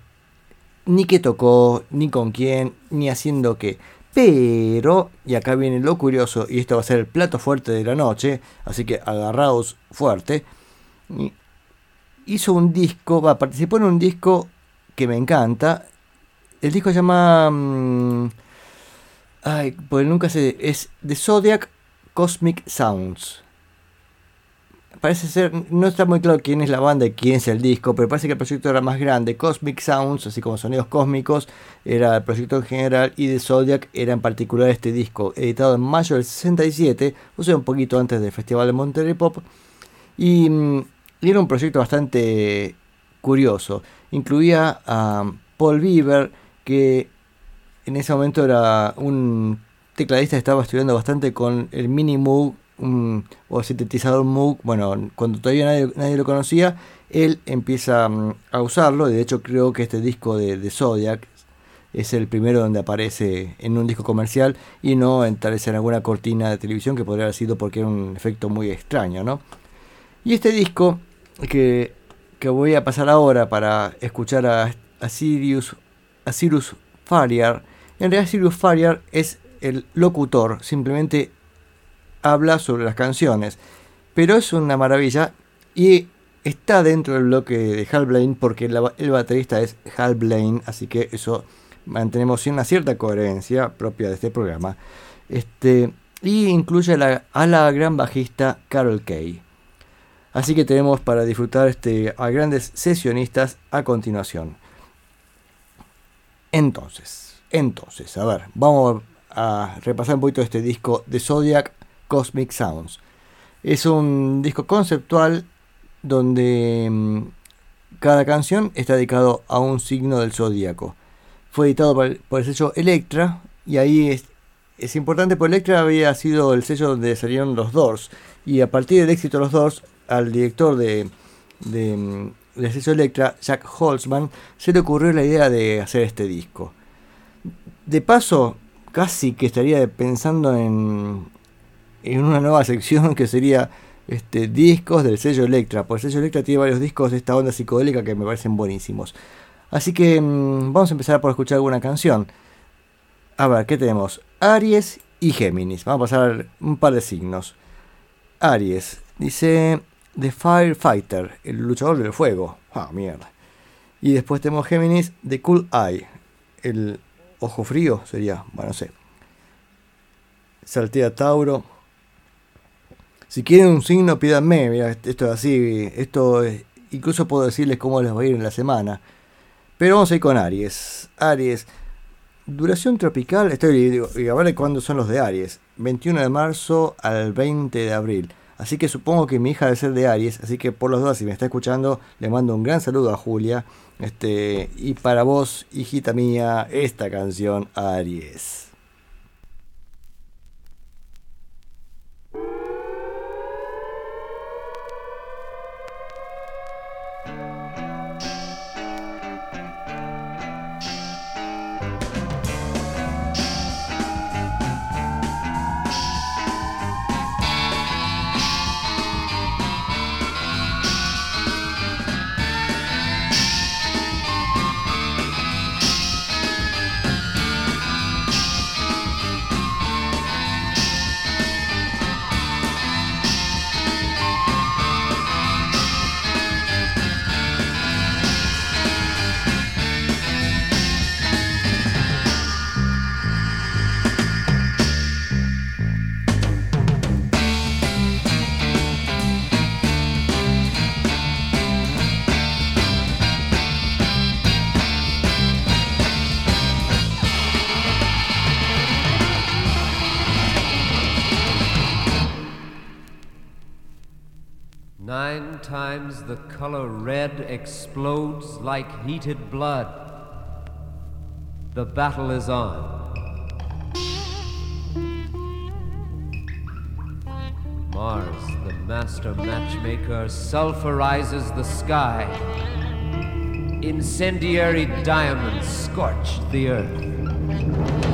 ni qué tocó, ni con quién, ni haciendo qué. Pero, y acá viene lo curioso, y esto va a ser el plato fuerte de la noche, así que agarraos fuerte. Hizo un disco, va, participó en un disco que me encanta. El disco se llama. mmm, Ay, pues nunca sé. Es The Zodiac Cosmic Sounds. Parece ser. No está muy claro quién es la banda y quién es el disco, pero parece que el proyecto era más grande. Cosmic Sounds, así como sonidos cósmicos, era el proyecto en general. Y The Zodiac era en particular este disco, editado en mayo del 67, o sea, un poquito antes del Festival de Monterrey Pop. Y, mm, era un proyecto bastante curioso. Incluía a Paul Bieber, que en ese momento era un tecladista que estaba estudiando bastante con el Mini Moog o sintetizador Moog. Bueno, cuando todavía nadie, nadie lo conocía, él empieza mm, a usarlo. De hecho, creo que este disco de, Zodiac es el primero donde aparece en un disco comercial y no en, tal vez en alguna cortina de televisión que podría haber sido porque era un efecto muy extraño, ¿no? Y este disco que, que voy a pasar ahora para escuchar a, a Sirius, a Cyrus Faryard, en realidad Sirius Faryard es el locutor, simplemente habla sobre las canciones. Pero es una maravilla y está dentro del bloque de Hal Blaine porque el baterista es Hal Blaine, así que eso mantenemos una cierta coherencia propia de este programa. Este, y incluye a la, a la gran bajista Carol Kay. Así que tenemos para disfrutar este, a grandes sesionistas a continuación. Entonces, entonces, a ver, vamos a repasar un poquito este disco de Zodiac Cosmic Sounds. Es un disco conceptual donde mm, Cada canción está dedicado a un signo del zodíaco. Fue editado por el, sello Electra y ahí es, importante porque Electra había sido el sello donde salieron los Doors y a partir del éxito de los Doors al director de, de, mm, del sello Electra, Jack Holzman, se le ocurrió la idea de hacer este disco. De paso, casi que estaría pensando en, en una nueva sección que sería este, discos del sello Electra. Porque el sello Electra tiene varios discos de esta onda psicodélica que me parecen buenísimos. Así que mm, vamos a empezar por escuchar alguna canción. A ver, ¿qué tenemos? Aries y Géminis. Vamos a pasar un par de signos. Aries dice The Firefighter, el luchador del fuego. Ah, mierda. Y después tenemos Géminis, The Cool Eye, el ojo frío sería, bueno, no sé. Saltea Tauro. Si quieren un signo, pídanme. Mira, esto es así. Esto es- incluso puedo decirles cómo les va a ir en la semana. Pero vamos a ir con Aries. Aries. Duración tropical. Estoy digo, y a ver cuándo son los de Aries. 21 de marzo al 20 de abril. Así que supongo que mi hija debe ser de Aries. Así que por los dos, si me está escuchando, le mando un gran saludo a Julia. Este, y para vos, hijita mía, esta canción Aries. Explodes like heated blood. The battle is on. Mars, the master matchmaker, sulfurizes the sky. Incendiary diamonds scorch the earth.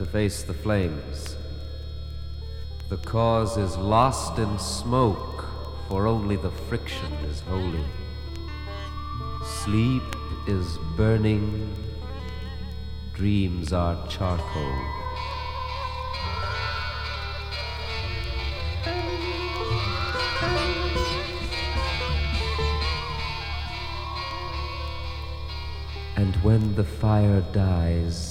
To face the flames. The cause is lost in smoke, for only the friction is holy. Sleep is burning, dreams are charcoal. And when the fire dies,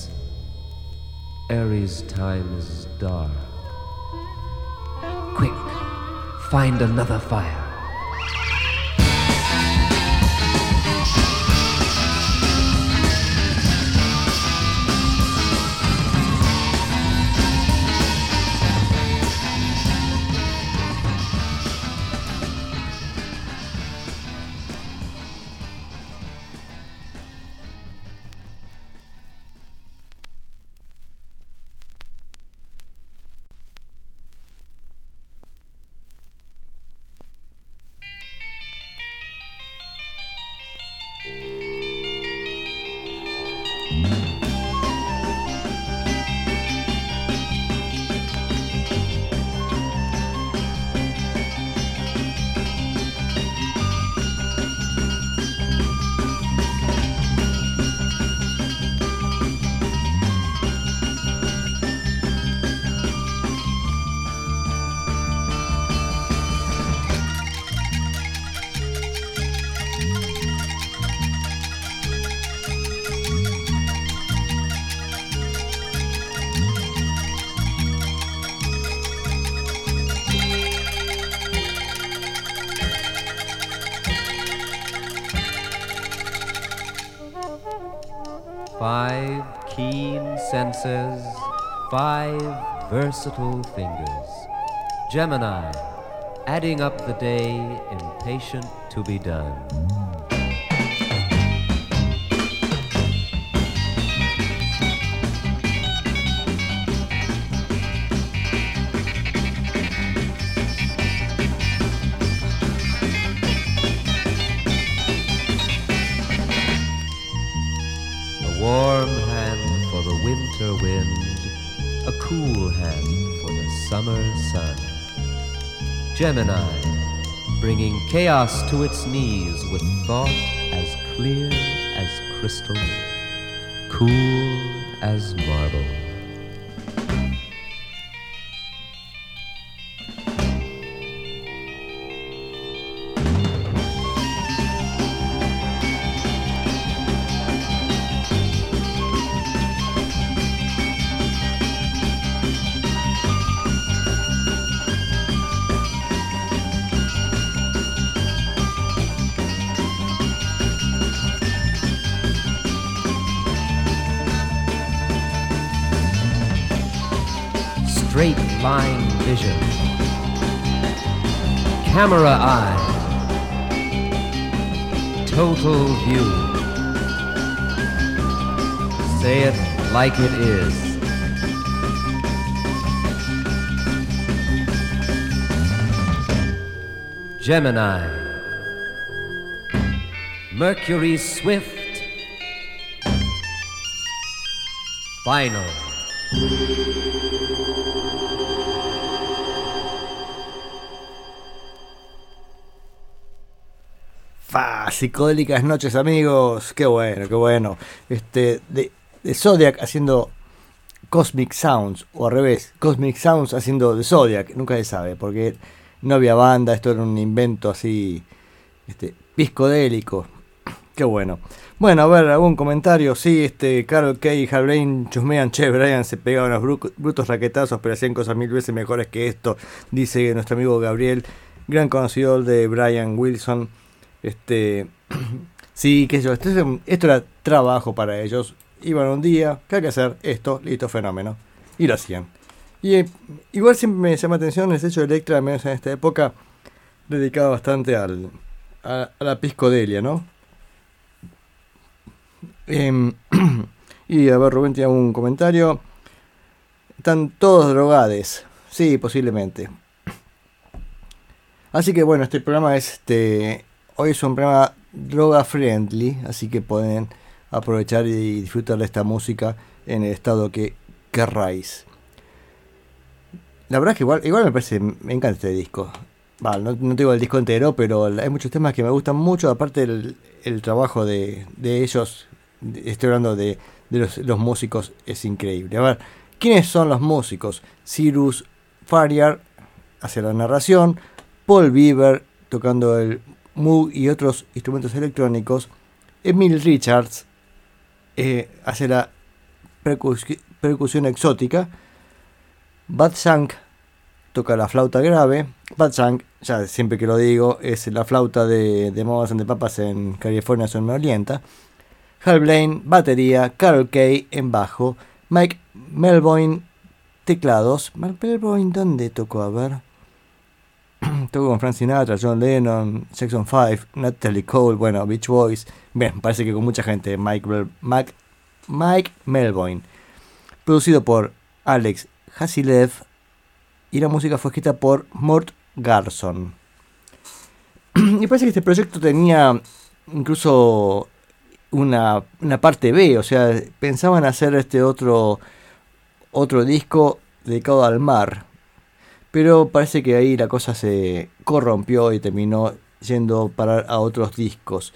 Ares' time is dark. Quick, find another fire. Senses, five versatile fingers. Gemini, adding up the day, impatient to be done. Gemini, bringing chaos to its knees with thought as clear as crystal, cool camera eye, total view. Say it like it is. Gemini, Mercury swift, final. Psicodélicas noches, amigos. Qué bueno, qué bueno. Este, de, de Zodiac haciendo Cosmic Sounds, o al revés, Cosmic Sounds haciendo de Zodiac, nunca se sabe, porque no había banda, esto era un invento así, este, piscodélico. Qué bueno. Bueno, a ver, algún comentario. Sí, este, Carol Kay y Halbrain chusmean, che, Brian se pegaba unos bru- brutos raquetazos, pero hacían cosas mil veces mejores que esto, dice nuestro amigo Gabriel, gran conocedor de Brian Wilson. Este, sí, que yo, esto, es un- esto era trabajo para ellos. Iban un día, ¿qué hay que hacer? Esto, listo, fenómeno. Y lo hacían. Y eh, igual siempre me llama atención el sello Electra, al menos en esta época, dedicado bastante al, a, a la piscodelia, ¿no? Em, y a ver, Rubén tiene un comentario. Están todos drogades. Sí, posiblemente. Así que bueno, este programa es este. Hoy es un programa droga friendly, así que pueden aprovechar y disfrutar de esta música en el estado que querráis. La verdad es que igual, me parece, me encanta este disco. Va, no, no tengo el disco entero, pero hay muchos temas que me gustan mucho, aparte el, el trabajo de, ellos, estoy hablando de, los, músicos, es increíble. A ver, ¿quiénes son los músicos? Cyrus Faryar hace la narración, Paul Bieber tocando el Moog y otros instrumentos electrónicos, Emil Richards eh, hace la percus- percusión exótica, Bad Shank toca la flauta grave. Bad Shank, ya siempre que lo digo, es la flauta de, de Mamas and the Papas en California Son Me Orienta. Hal Blaine, batería. Carol Kay en bajo. Mike Melvoin, teclados. Mike Melvoin, ¿dónde tocó? A ver. Tocó con Frank Sinatra, John Lennon, Jackson 5, Natalie Cole, bueno, Beach Boys. Bien, parece que con mucha gente. Mike, Mac- Mike Melvoin. Producido por Alex Hasilev y la música fue escrita por Mort Garson. y parece que este proyecto tenía incluso una, una parte B, o sea, pensaban hacer este otro otro disco dedicado al mar. Pero parece que ahí la cosa se corrompió y terminó yendo para a otros discos.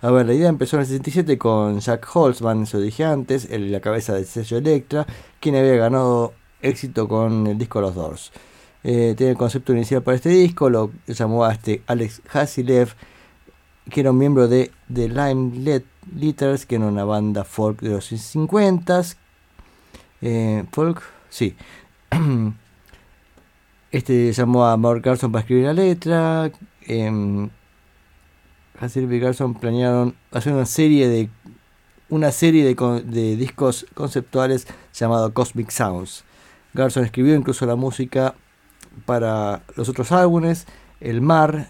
A ver, la idea empezó en el 67 con Jack Holzman, eso dije antes, el, la cabeza del sello Electra, quien había ganado éxito con el disco Los Doors. Eh, tiene el concepto inicial para este disco, lo llamó a este Alex Hasilev, que era un miembro de The Lime Lit- Litters, que era una banda folk de los 50s. Eh, folk, sí. Este llamó a Mark Garson para escribir la letra. Eh, y Garson planearon hacer una serie de una serie de, discos conceptuales llamado Cosmic Sounds. Garson escribió incluso la música para los otros álbumes, El Mar,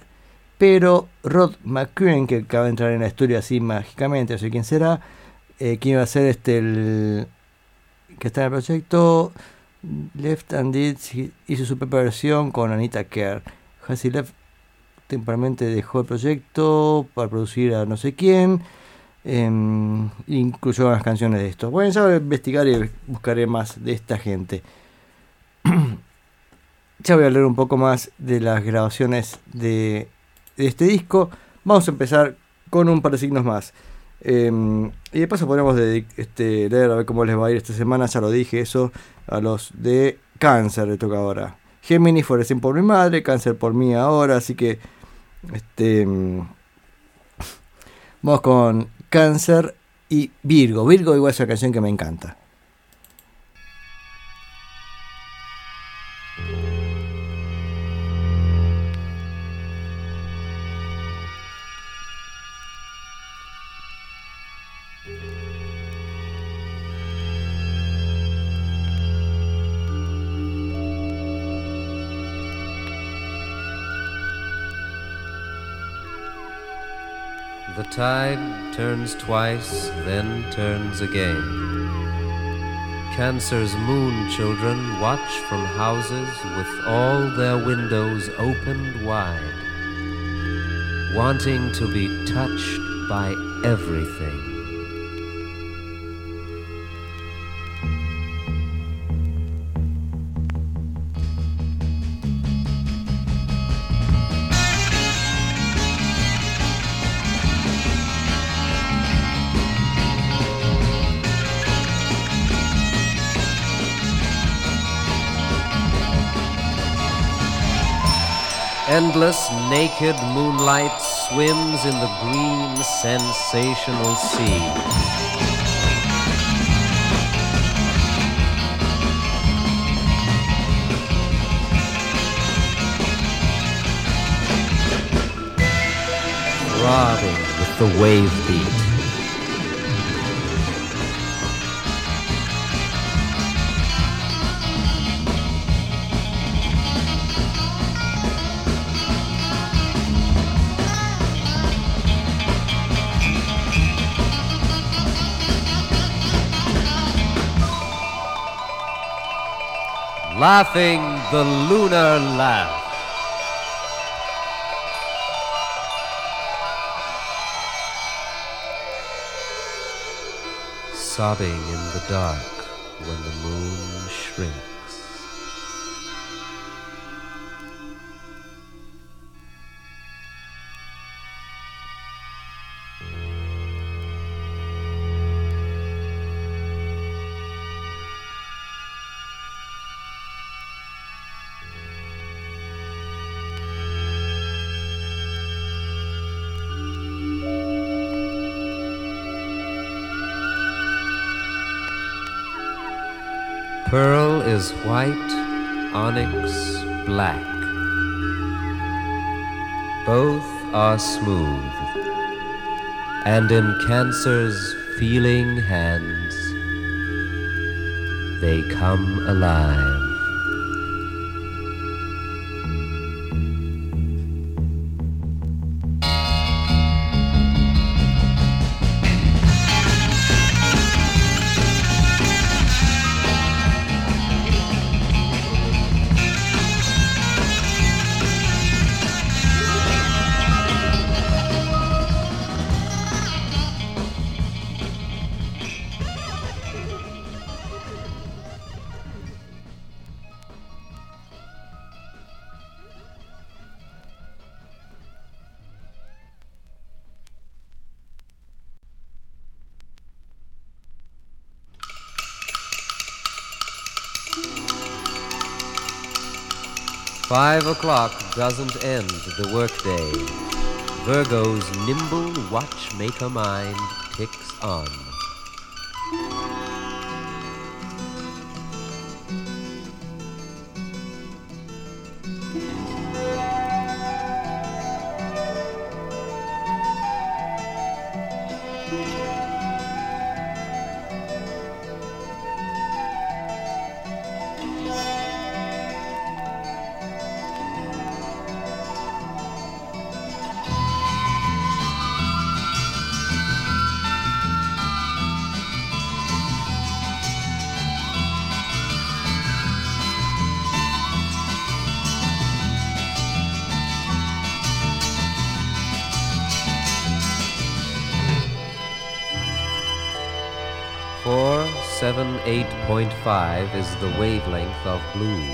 pero Rod McCuen, que acaba de entrar en la historia así mágicamente, no sé quién será, eh, quién iba a ser este el que está en el proyecto, Left and Did hizo su propia versión con Anita Kerr. Hassie Left temporalmente dejó el proyecto para producir a no sé quién. em, incluyó unas canciones de esto. Bueno, ya voy a investigar y buscaré más de esta gente. ya voy a leer un poco más de las grabaciones de este disco. Vamos a empezar con un par de signos más. Em, y de paso podemos este, leer a ver cómo les va a ir esta semana. Ya lo dije eso. A los de cáncer le toca ahora. Géminis fue recién por mi madre, cáncer por mí ahora. Así que este mm, vamos con cáncer y Virgo. Virgo igual es una canción que me encanta. Tide turns twice, then turns again. Cancer's moon children watch from houses with all their windows opened wide, wanting to be touched by everything. Endless naked moonlight swims in the green sensational sea. Throbbing with the wave beat. Laughing the lunar laugh. Sobbing in the dark when the moon shrinks. Is white, onyx black. Both are smooth, and in Cancer's feeling hands, they come alive. Five o'clock doesn't end the workday. Virgo's nimble watchmaker mind ticks on. 178.5 is the wavelength of blue.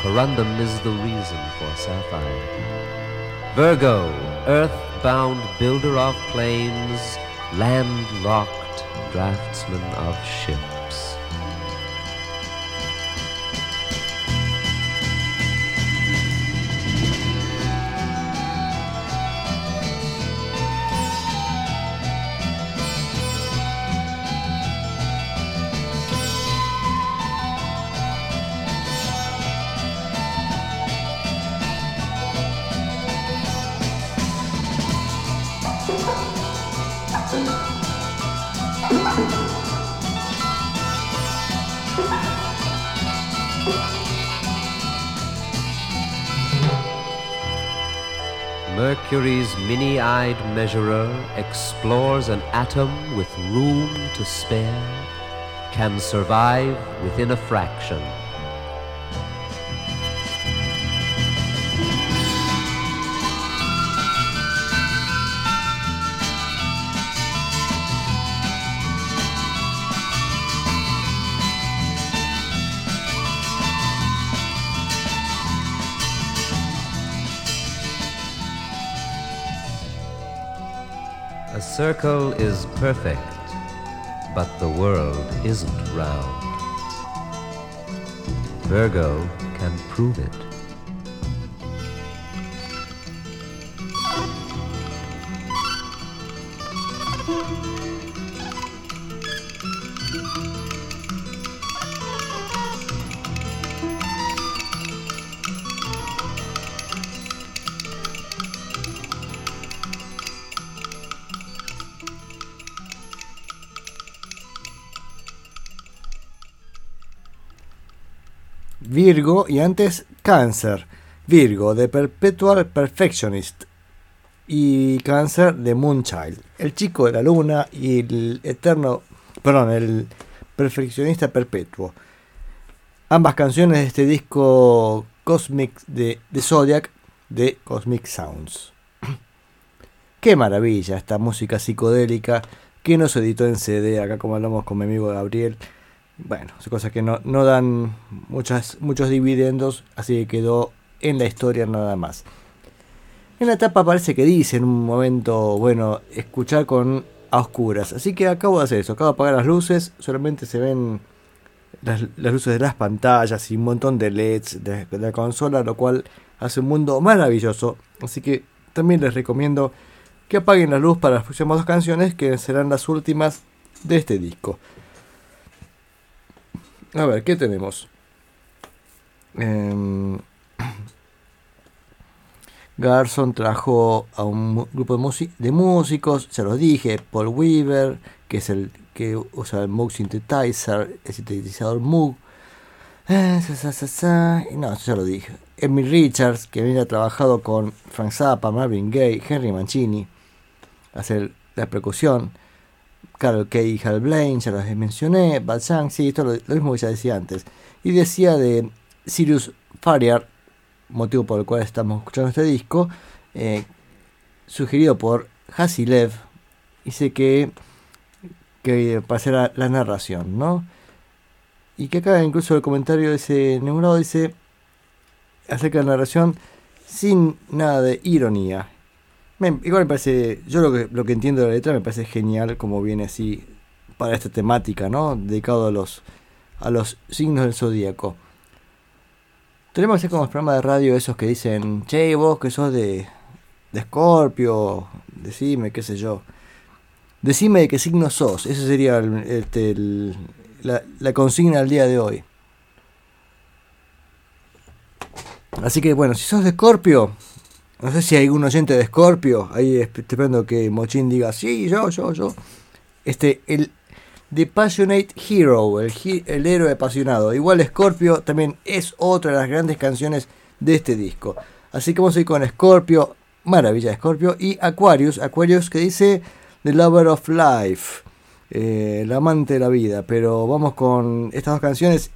Corundum is the reason for sapphire. Virgo, earth-bound builder of planes, land-locked draftsman of ships. Mercury's mini eyed measurer explores an atom with room to spare, can survive within a fraction. Circle is perfect, but the world isn't round. Virgo can prove it. Y antes Cáncer. Virgo de Perpetual Perfectionist y Cáncer de Moonchild. El chico de la luna y el eterno, perdón, el perfeccionista perpetuo. Ambas canciones de este disco Cosmic de, de Zodiac de Cosmic Sounds. Qué maravilla esta música psicodélica que nos editó en CD, acá como hablamos con mi amigo Gabriel. Bueno, son cosas que no, no dan muchos dividendos, así que quedó en la historia nada más. En la tapa parece que dice en un momento, bueno, escuchar con a oscuras. Así que acabo de hacer eso, acabo de apagar las luces, solamente se ven las, las luces de las pantallas y un montón de LEDs de, de la consola, lo cual hace un mundo maravilloso. Así que también les recomiendo que apaguen la luz para las próximas dos canciones, que serán las últimas de este disco. A ver, ¿qué tenemos? Em, Garson trajo a un grupo de, músi- de músicos, se los dije, Paul Weaver, que es el que usa el Moog Synthesizer, el sintetizador Moog. Eh, y No, eso ya lo dije. Emmy Richards, que viene trabajado con Frank Zappa, Marvin Gaye, Henry Mancini, hacer la percusión. Carol Kay Hal Blaine, ya las mencioné. Balsam, sí, esto es lo, mismo que ya decía antes. Y decía de Sirius Fariar, motivo por el cual estamos escuchando este disco, eh, sugerido por Hasilev. Dice que, que para la, narración, ¿no? Y que acá incluso el comentario de ese dice acerca de la narración sin nada de ironía. Igual me parece, yo lo que, lo que entiendo de la letra me parece genial como viene así para esta temática, ¿no? Dedicado a los, a los signos del zodíaco. Tenemos que hacer como los programas de radio esos que dicen, che, vos que sos de, de Escorpio, decime, qué sé yo. Decime de qué signo sos, esa sería este, la, la consigna del día de hoy. Así que bueno, si sos de Escorpio, no sé si hay algún oyente de Scorpio. Ahí esp- esperando que Mochín diga, sí, yo, yo, yo. Este, el The Passionate Hero, el, el héroe apasionado. Igual Scorpio también es otra de las grandes canciones de este disco. Así que vamos a ir con Scorpio, maravilla de Scorpio, y Aquarius, Aquarius que dice The Lover of Life, eh, el amante de la vida. Pero vamos con estas dos canciones.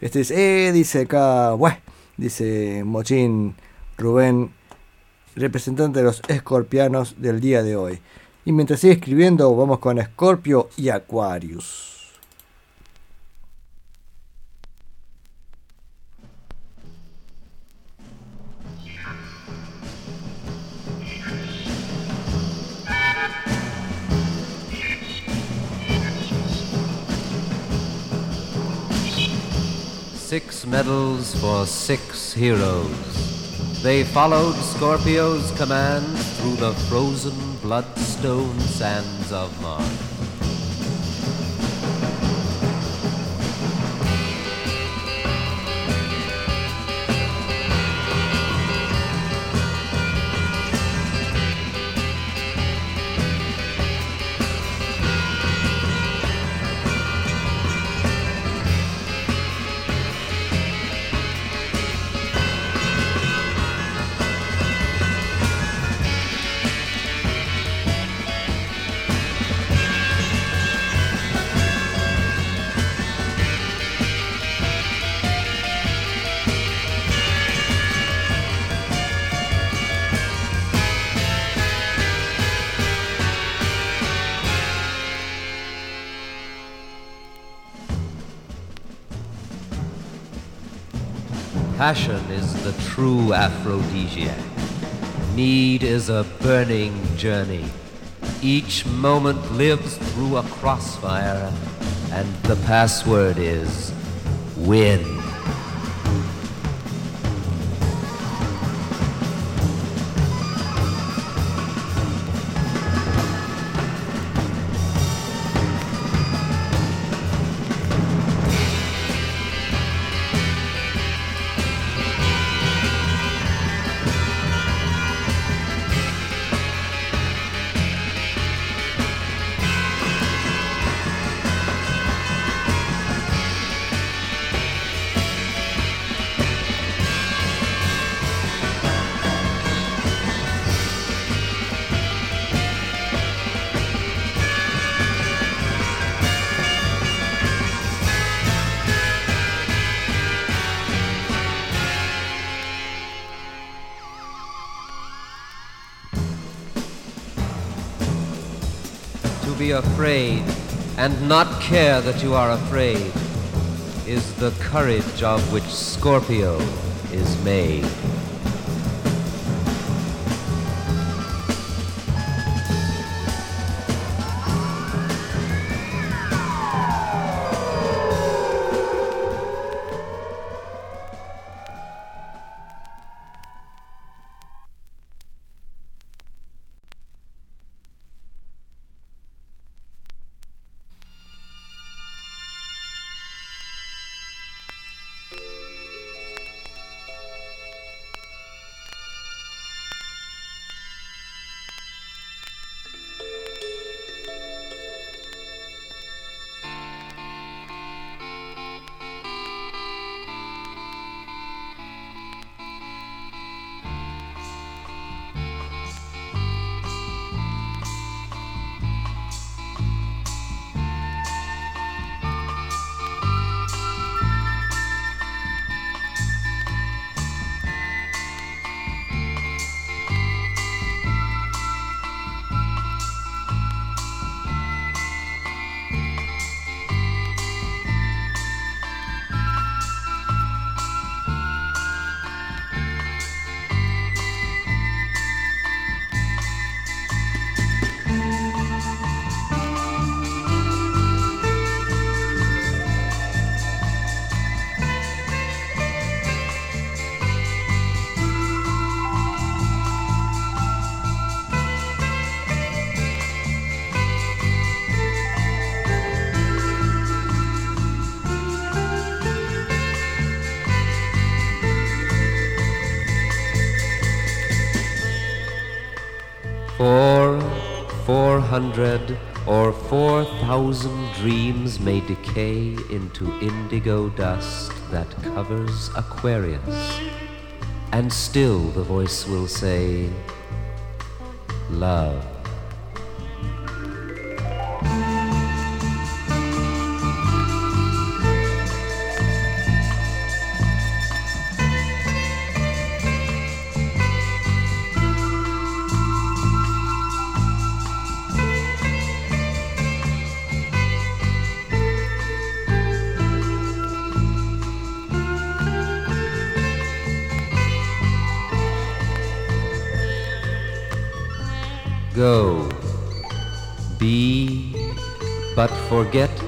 Este es, eh, dice acá, bueno, dice Mochín, Rubén, representante de los escorpianos del día de hoy. Y mientras sigue escribiendo, vamos con Escorpio y Aquarius. Six medals for six heroes. They followed Scorpio's command through the frozen bloodstone sands of Mars. Passion is the true aphrodisiac. Need is a burning journey. Each moment lives through a crossfire, and the password is win. And not care that you are afraid is the courage of which Scorpio is made. Hundred, or four thousand dreams may decay into indigo dust that covers Aquarius. And still the voice will say, Love. Forget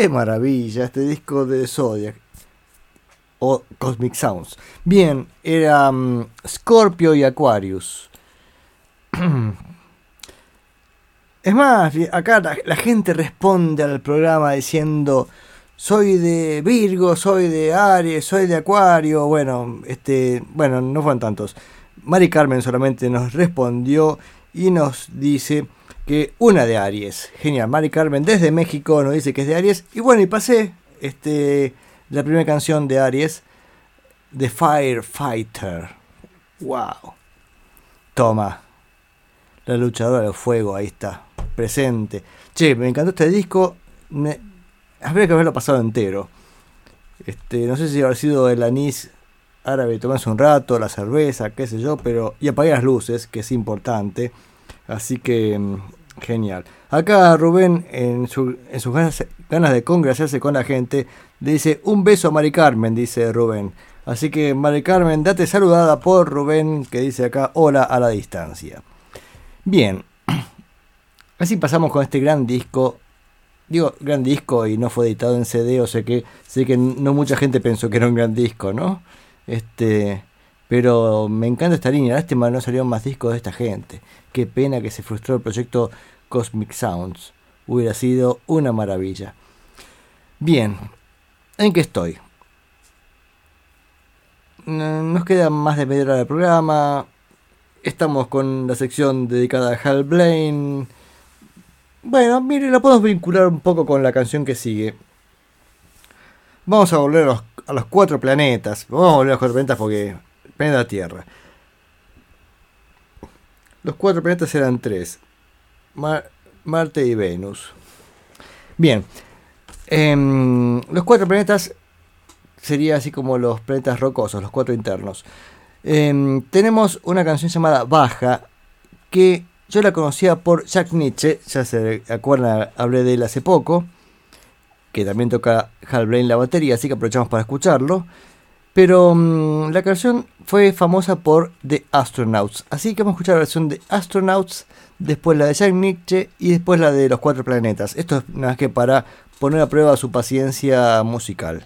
Qué maravilla este disco de Zodiac. O Cosmic Sounds. Bien, era mm, Scorpio y Aquarius. Es más, acá la, la gente responde al programa diciendo soy de Virgo, soy de Aries, soy de Acuario. Bueno, este, bueno, no fueron tantos. Mari Carmen solamente nos respondió y nos dice que una de Aries. Genial, Mari Carmen desde México nos dice que es de Aries. Y bueno, y pasé este, la primera canción de Aries, The Firefighter. ¡Wow! Toma, la luchadora del fuego, ahí está, presente. Che, me encantó este disco. Me... Habría que haberlo pasado entero. Este, no sé si habrá sido el anís árabe, tomarse un rato, la cerveza, qué sé yo, pero. Y apagué las luces, que es importante. Así que. Genial. Acá Rubén, en, su- en sus ganas, de congraciarse con la gente, dice un beso a Mari Carmen, dice Rubén. Así que Mari Carmen, date saludada por Rubén, que dice acá hola a la distancia. Bien, así pasamos con este gran disco. Digo, gran disco y no fue editado en CD, o sea que sé que no mucha gente pensó que era un gran disco, ¿no? Este, pero me encanta esta línea. Lástima no salieron más discos de esta gente. Qué pena que se frustró el proyecto Cosmic Sounds. Hubiera sido una maravilla. Bien, ¿en qué estoy? Mm, Nos queda más de media hora de programa. Estamos con la sección dedicada a Hal Blaine. Bueno, mire, la podemos vincular un poco con la canción que sigue. Vamos a volver a los, a los cuatro planetas. Vamos a volver a los cuatro planetas porque planeta Tierra. Los cuatro planetas eran tres. Mar- Marte y Venus. Bien. Em, los cuatro planetas sería así como los planetas rocosos, los cuatro internos. Em, tenemos una canción llamada Baja, que yo la conocía por Jack Nietzsche, ya se acuerdan, hablé de él hace poco, que también toca Hal Blaine la batería, así que aprovechamos para escucharlo. Pero mm, la canción fue famosa por The Astronauts, así que vamos a escuchar la versión de Astronauts, después la de Jack Nietzsche y después la de Los Cuatro Planetas. Esto es nada más que para poner a prueba su paciencia musical.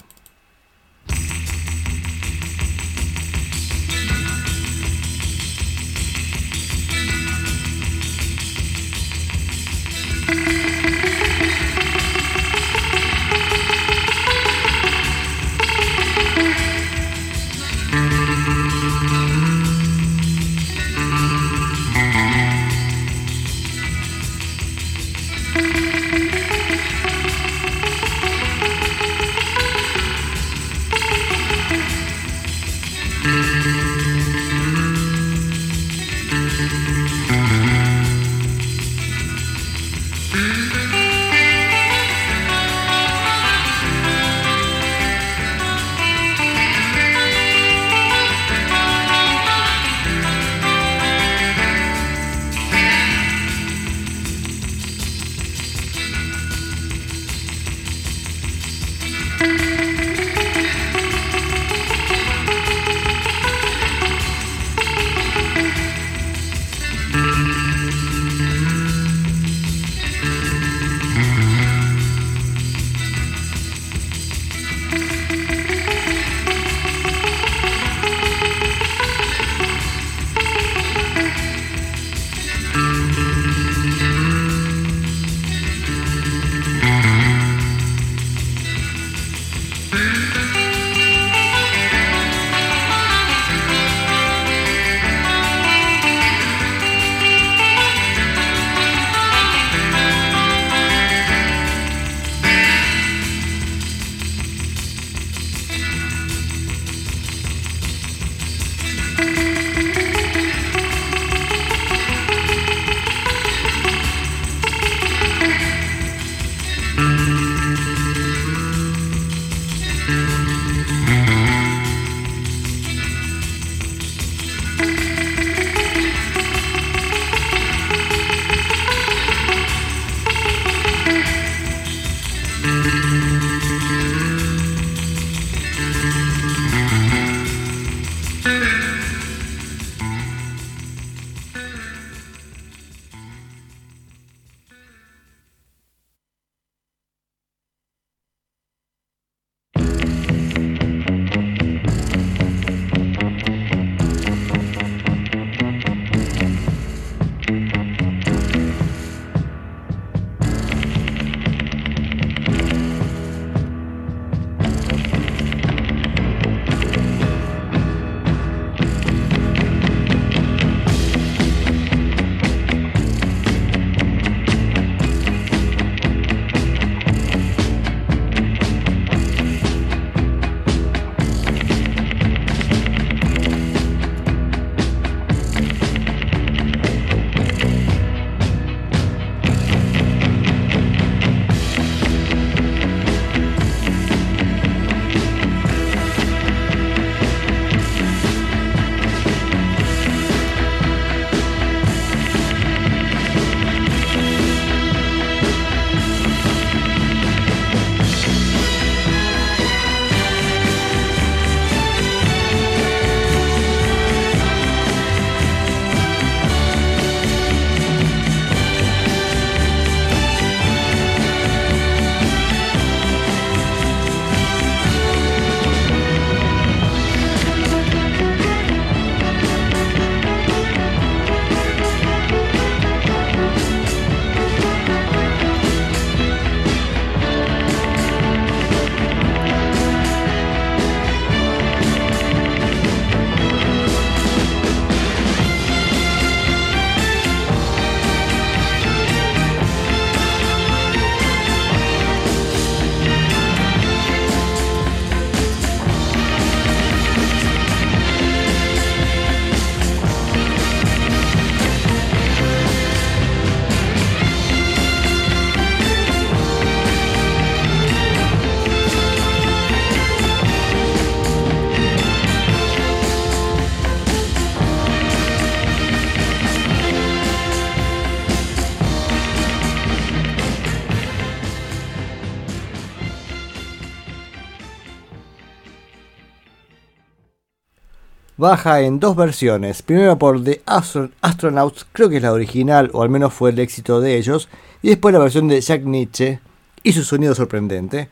Baja en dos versiones. Primero por The Astro- Astronauts, creo que es la original, o al menos fue el éxito de ellos. Y después la versión de Jack Nietzsche y su sonido sorprendente.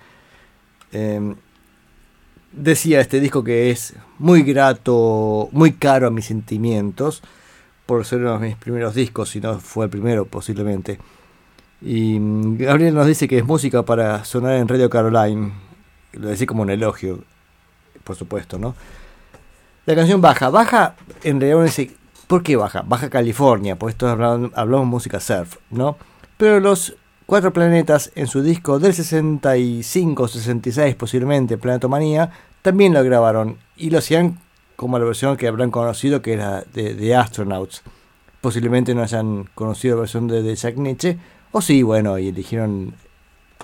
Eh, decía este disco que es muy grato, muy caro a mis sentimientos, por ser uno de mis primeros discos, si no fue el primero posiblemente. Y mm, Gabriel nos dice que es música para sonar en Radio Caroline. Lo decía como un elogio, por supuesto, ¿no? La canción baja. Baja, en realidad uno dice, ¿por qué baja? Baja California, pues esto hablamos, música surf, ¿no? Pero los cuatro planetas en su disco del 65-66 posiblemente, Planetomanía, también lo grabaron y lo hacían como la versión que habrán conocido que era de, de Astronauts. Posiblemente no hayan conocido la versión de, Jack Nietzsche, o sí, bueno, y eligieron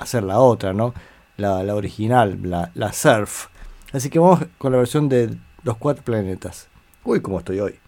hacer la otra, ¿no? La, la original, la, la surf. Así que vamos con la versión de los cuatro planetas. Uy, cómo estoy hoy.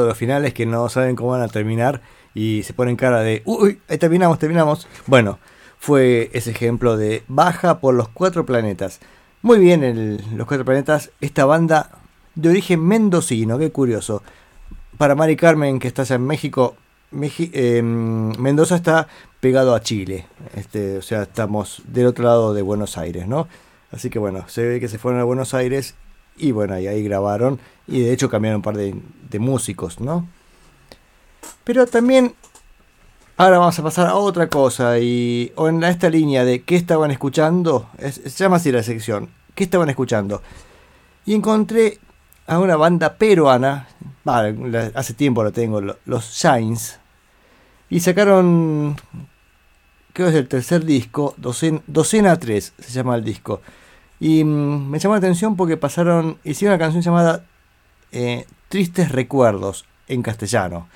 De los finales que no saben cómo van a terminar y se ponen cara de, uy, terminamos, terminamos. Bueno, fue ese ejemplo de baja por los cuatro planetas. Muy bien, los cuatro planetas, esta banda de origen mendocino, qué curioso. Para Mari Carmen, que está allá en México, eh, Mendoza está pegado a Chile. Este, o sea, estamos del otro lado de Buenos Aires, ¿no? Así que bueno, se ve que se fueron a Buenos Aires y bueno, y ahí grabaron. Y de hecho cambiaron un par de, de músicos, ¿no? Pero también ahora vamos a pasar a otra cosa. Y o en esta línea de qué estaban escuchando, es- se llama así la sección, ¿qué estaban escuchando? Y encontré a una banda peruana, hace tiempo lo tengo, lo- los Shines. Y sacaron, creo que es el tercer disco, Docen- Docena 3 se llama el disco. Y mm, me llamó la atención porque pasaron, hicieron una canción llamada eh, Tristes Recuerdos en castellano.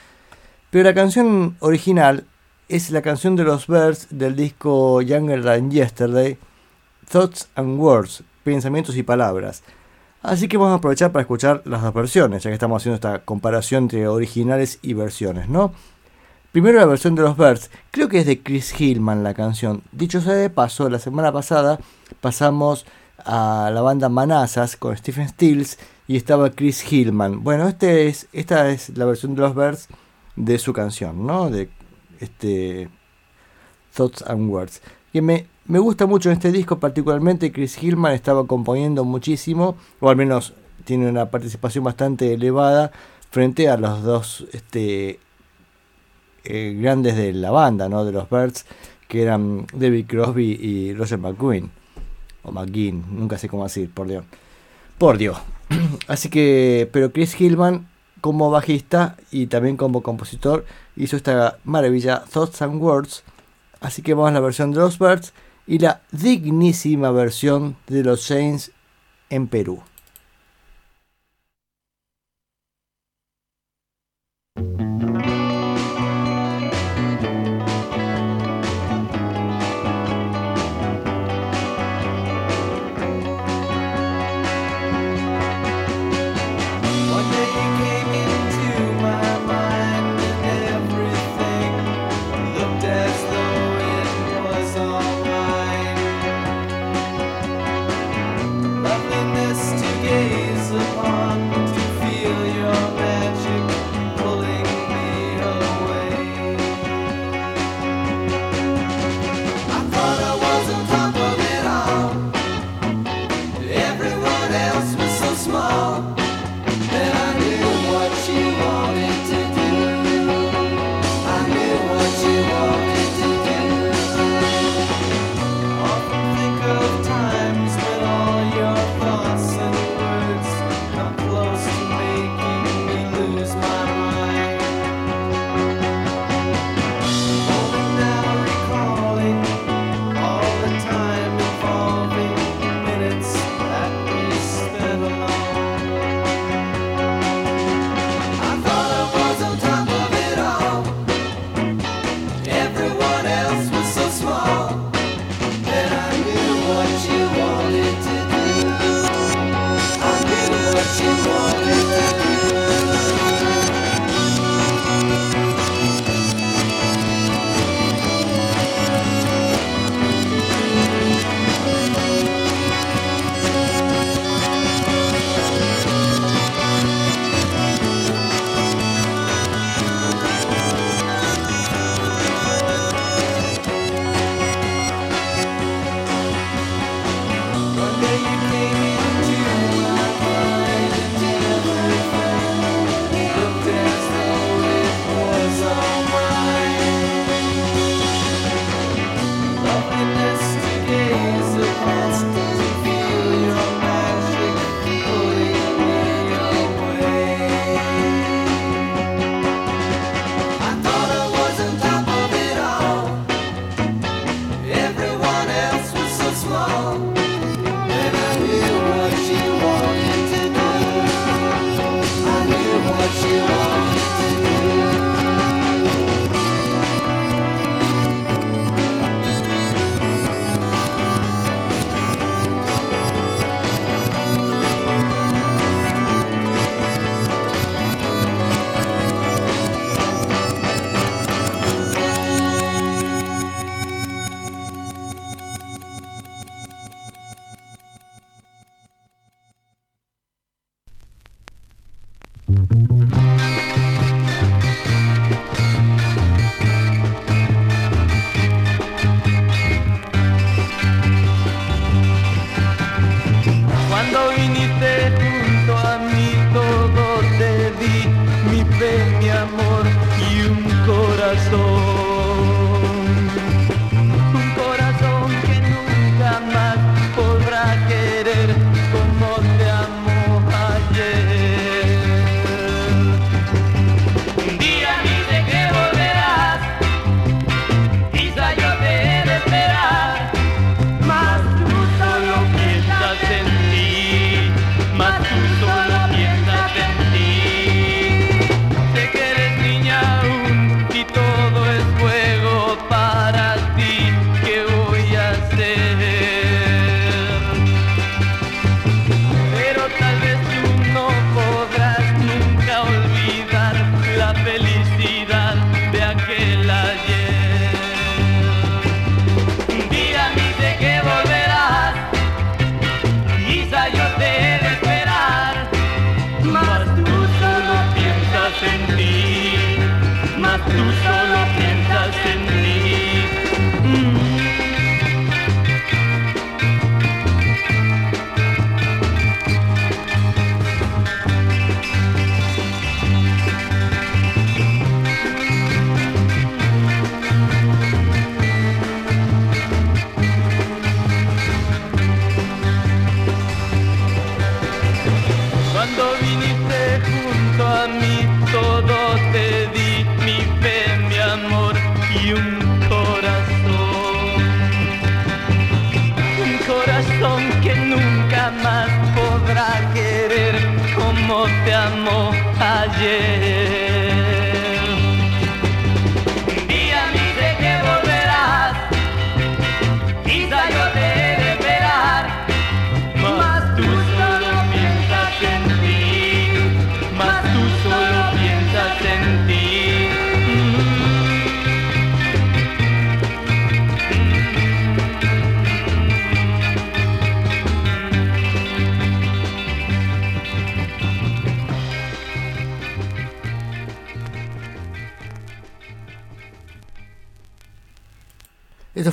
Pero la canción original es la canción de los Birds del disco Younger Than Yesterday, Thoughts and Words, Pensamientos y Palabras. Así que vamos a aprovechar para escuchar las dos versiones, ya que estamos haciendo esta comparación entre originales y versiones, ¿no? Primero la versión de los Birds, creo que es de Chris Hillman la canción. Dicho sea de paso, la semana pasada pasamos a la banda Manazas con Stephen Stills y estaba Chris Hillman. Bueno, este es, esta es la versión de los Birds de su canción, ¿no? De este Thoughts and Words. Que me, me gusta mucho en este disco, particularmente Chris Hillman estaba componiendo muchísimo, o al menos tiene una participación bastante elevada frente a los dos este, eh, grandes de la banda, ¿no? De los Birds, que eran David Crosby y Roger McGuinn. O McGuinn, nunca sé cómo decir, por Dios. Por Dios. Así que, pero Chris Hillman como bajista y también como compositor hizo esta maravilla Thoughts and Words. Así que vamos a la versión de los Birds y la dignísima versión de los Saints en Perú.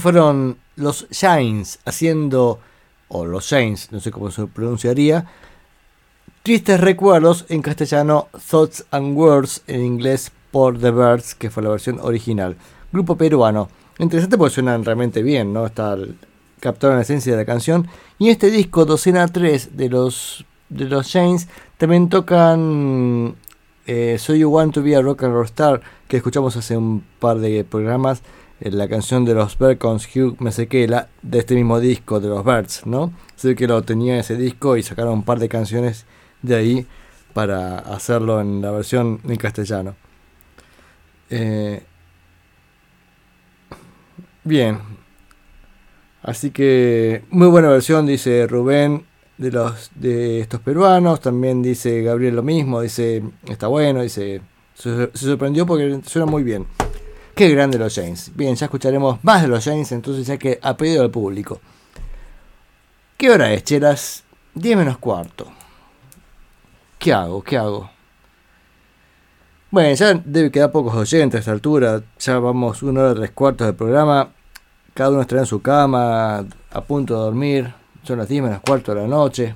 Fueron los Shines haciendo, o los Shines, no sé cómo se pronunciaría, Tristes Recuerdos en castellano, Thoughts and Words en inglés por The Birds, que fue la versión original. Grupo peruano. Interesante porque suenan realmente bien, ¿no? Está captaron la esencia de la canción. Y en este disco, Docena 3 de los, de los Shines, también tocan eh, So You Want to Be a Rock and Roll Star, que escuchamos hace un par de programas la canción de los Birds con Hugh Mesekela de este mismo disco de los Birds, ¿no? Sé que lo tenía ese disco y sacaron un par de canciones de ahí para hacerlo en la versión en castellano. Eh, bien. Así que muy buena versión, dice Rubén, de los de estos peruanos. También dice Gabriel lo mismo, dice está bueno, dice se sorprendió porque suena muy bien. Qué grande los James. Bien, ya escucharemos más de los James, entonces ya que ha pedido al público. ¿Qué hora es, chelas? 10 menos cuarto. ¿Qué hago? ¿Qué hago? Bueno, ya debe quedar pocos oyentes a esta altura. Ya vamos una hora tres cuartos del programa. Cada uno estará en su cama, a punto de dormir. Son las 10 menos cuarto de la noche.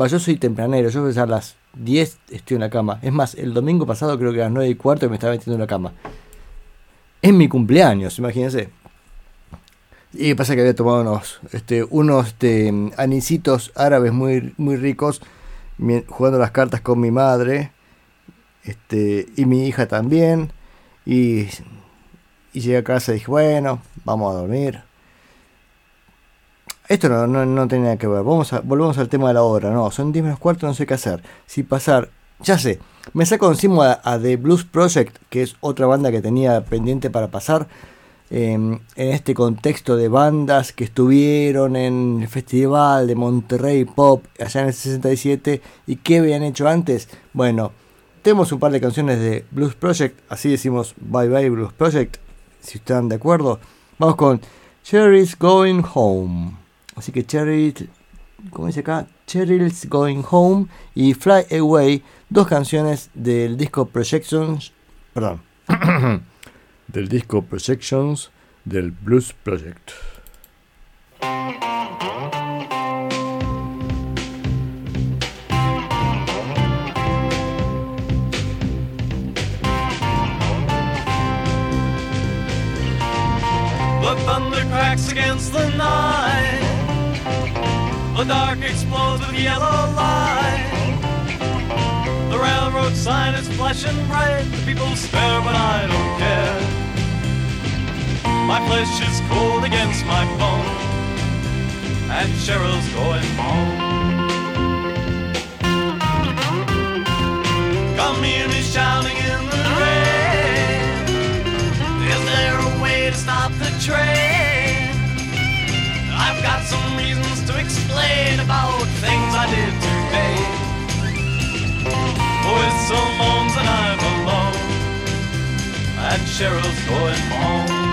Va, yo soy tempranero. Yo a las 10 estoy en la cama. Es más, el domingo pasado creo que a las 9 y cuarto me estaba metiendo en la cama. Es mi cumpleaños, imagínense. Y pasa que había tomado unos, este, unos este, anisitos árabes muy, muy ricos, jugando las cartas con mi madre, este, y mi hija también. Y, y llegué a casa y dije, bueno, vamos a dormir. Esto no, no, no tenía que ver. Vamos volvemos al tema de la hora. No, son 10 menos cuarto, no sé qué hacer. Si pasar ya sé, me saco encima a, The Blues Project, que es otra banda que tenía pendiente para pasar. Em, en este contexto de bandas que estuvieron en el Festival de Monterrey Pop allá en el 67 y qué habían hecho antes. Bueno, tenemos un par de canciones de Blues Project, así decimos Bye Bye Blues Project, si están de acuerdo. Vamos con Cherry's Going Home. Así que Cherry, ¿cómo dice acá? Cheryl's Going Home y Fly Away dos canciones del disco Projections, perdón, del disco Projections del Blues Project. The thunder cracks against the night. The dark explodes with yellow light. The railroad sign is flashing bright. The people stare, but I don't care. My flesh is cold against my bone, and Cheryl's going home. Come hear me shouting in the rain. Is there a way to stop the train? I've got some reasons to explain about things I did today. Whistle moans and I'm alone, and Cheryl's going home.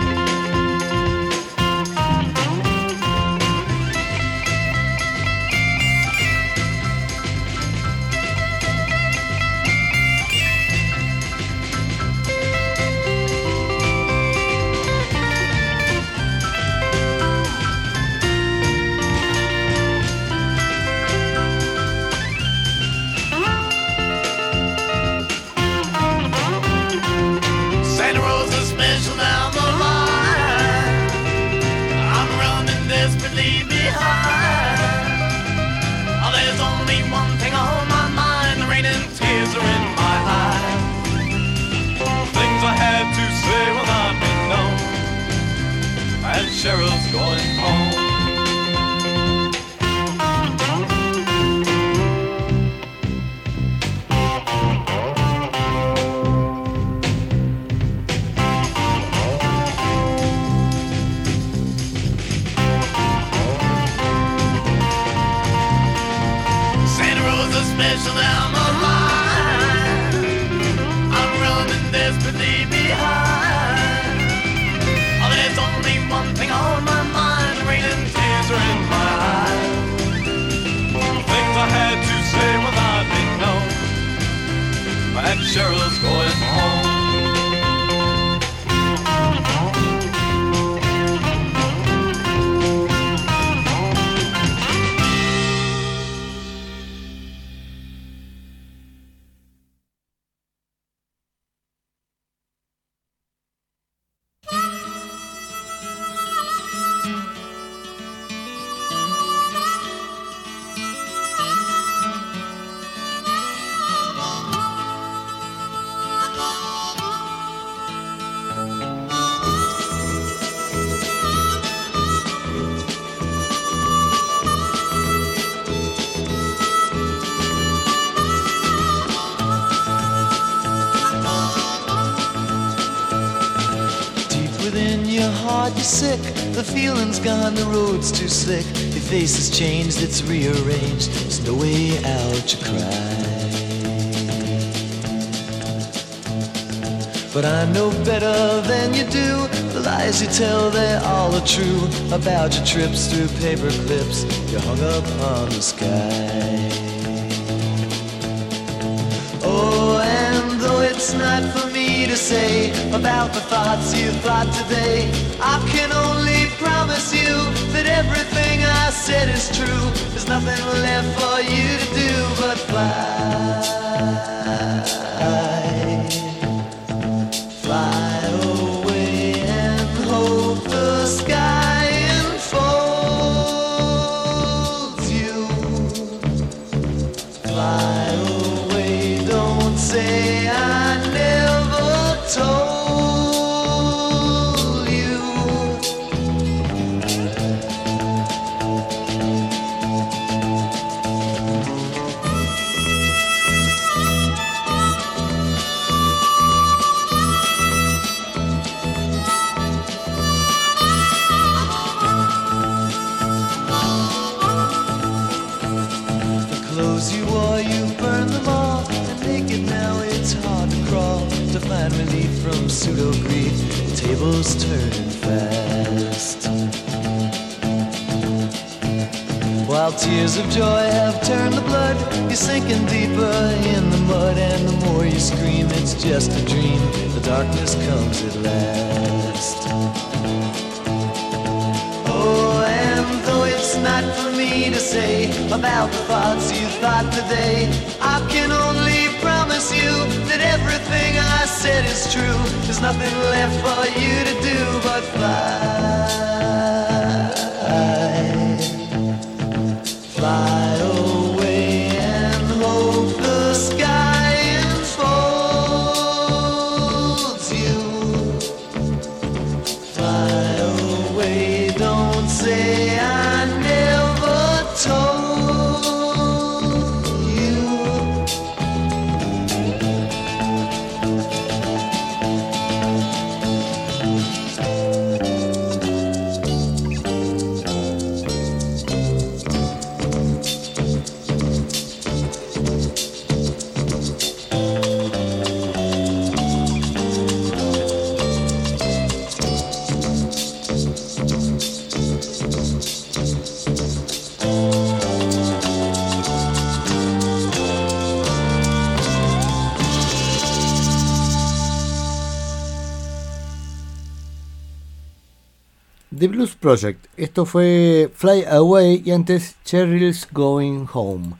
Sick, the feeling's gone, the road's too slick. Your face has changed, it's rearranged. There's no way out, you cry. But I know better than you do. The lies you tell, they all are true. About your trips through paper clips you hung up on the sky. Oh, and though it's not for to say about the thoughts you thought today, I can only promise you that everything I said is true. There's nothing left for you to do but. Fly tears of joy have turned to blood, you're sinking deeper in the mud. And the more you scream, it's just a dream. The darkness comes at last. Oh, and though it's not for me to say about the thoughts you thought today, I can only promise you that everything I said is true. There's nothing left for you to do but fly. Project. Esto fue Fly Away y antes Cheryl's Going Home.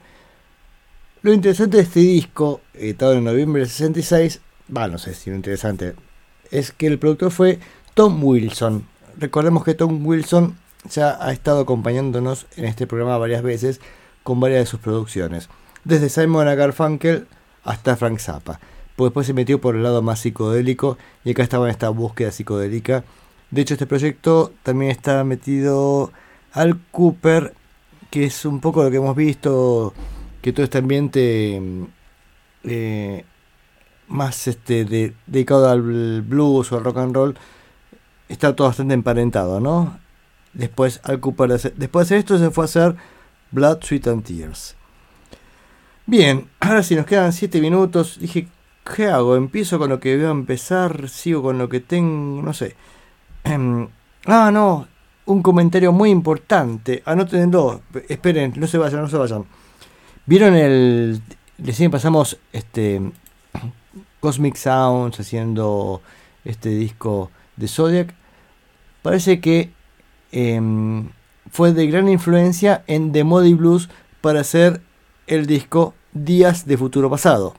Lo interesante de este disco, editado en noviembre del 66, va, no sé si lo interesante, es que el productor fue Tom Wilson. Recordemos que Tom Wilson ya ha estado acompañándonos en este programa varias veces con varias de sus producciones. Desde Simon a Garfunkel hasta Frank Zappa. Pues después se metió por el lado más psicodélico y acá estaba en esta búsqueda psicodélica de hecho, este proyecto también está metido Al Cooper, que es un poco lo que hemos visto, que todo este ambiente mm, eh, más este de- dedicado al blues o al rock and roll está todo bastante emparentado, ¿no? Después Al Cooper, de hacer- después de esto se fue a hacer Blood, Sweat and Tears. Bien, ahora sí nos quedan 7 minutos. Dije, ¿qué hago? ¿Empiezo con lo que voy a empezar? ¿Sigo con lo que tengo? No sé. Em, ah, no. Un comentario muy importante. Anótenlo. Esperen, no se vayan, no se vayan. ¿Vieron el. Recién pasamos este. Cosmic Sounds haciendo este disco de Zodiac. Parece que em, fue de gran influencia en The Modi Blues para hacer el disco Días de Futuro Pasado.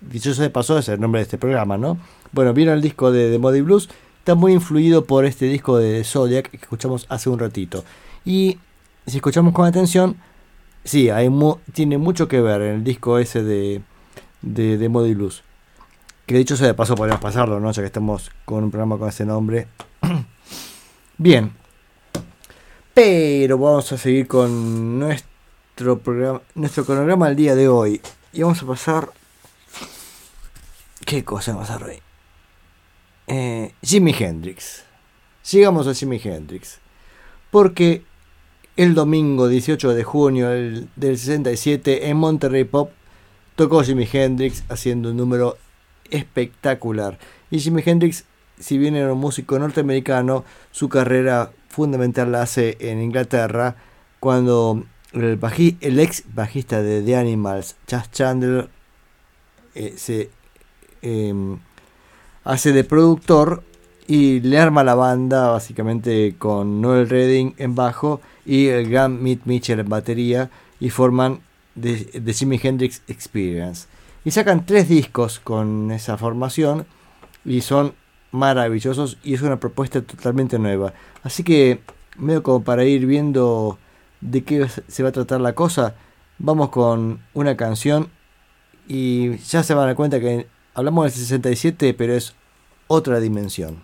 Dicho sea de paso, es el nombre de este programa, ¿no? Bueno, vieron el disco de The Modi Blues. Está muy influido por este disco de Zodiac que escuchamos hace un ratito. Y si escuchamos con atención, sí, tiene mucho que ver en el disco ese de, de, de Modi Blues. Que dicho sea de paso, podemos pasarlo, ¿no? Ya que estamos con un programa con ese nombre. Bien. Pero vamos a seguir con nuestro programa, nuestro cronograma del día de hoy. Y vamos a pasar. ¿Qué cosa vamos a pasar hoy? Eh, Jimi Hendrix. llegamos a Jimi Hendrix. Porque el domingo 18 de junio del, del 67 en Monterrey Pop tocó Jimi Hendrix haciendo un número espectacular. Y Jimi Hendrix, si bien era un músico norteamericano, su carrera fundamental la hace en Inglaterra cuando el ex bajista de The Animals, Chas Chandler, eh, se em, hace de productor y le arma la banda básicamente con Noel Redding en bajo y el gran Mitch Mitchell en batería y forman The, The Jimi Hendrix Experience. Y sacan tres discos con esa formación y son maravillosos y es una propuesta totalmente nueva. Así que, medio como para ir viendo de qué se va a tratar la cosa, vamos con una canción y ya se van a dar cuenta que hablamos del 67, pero es otra dimensión.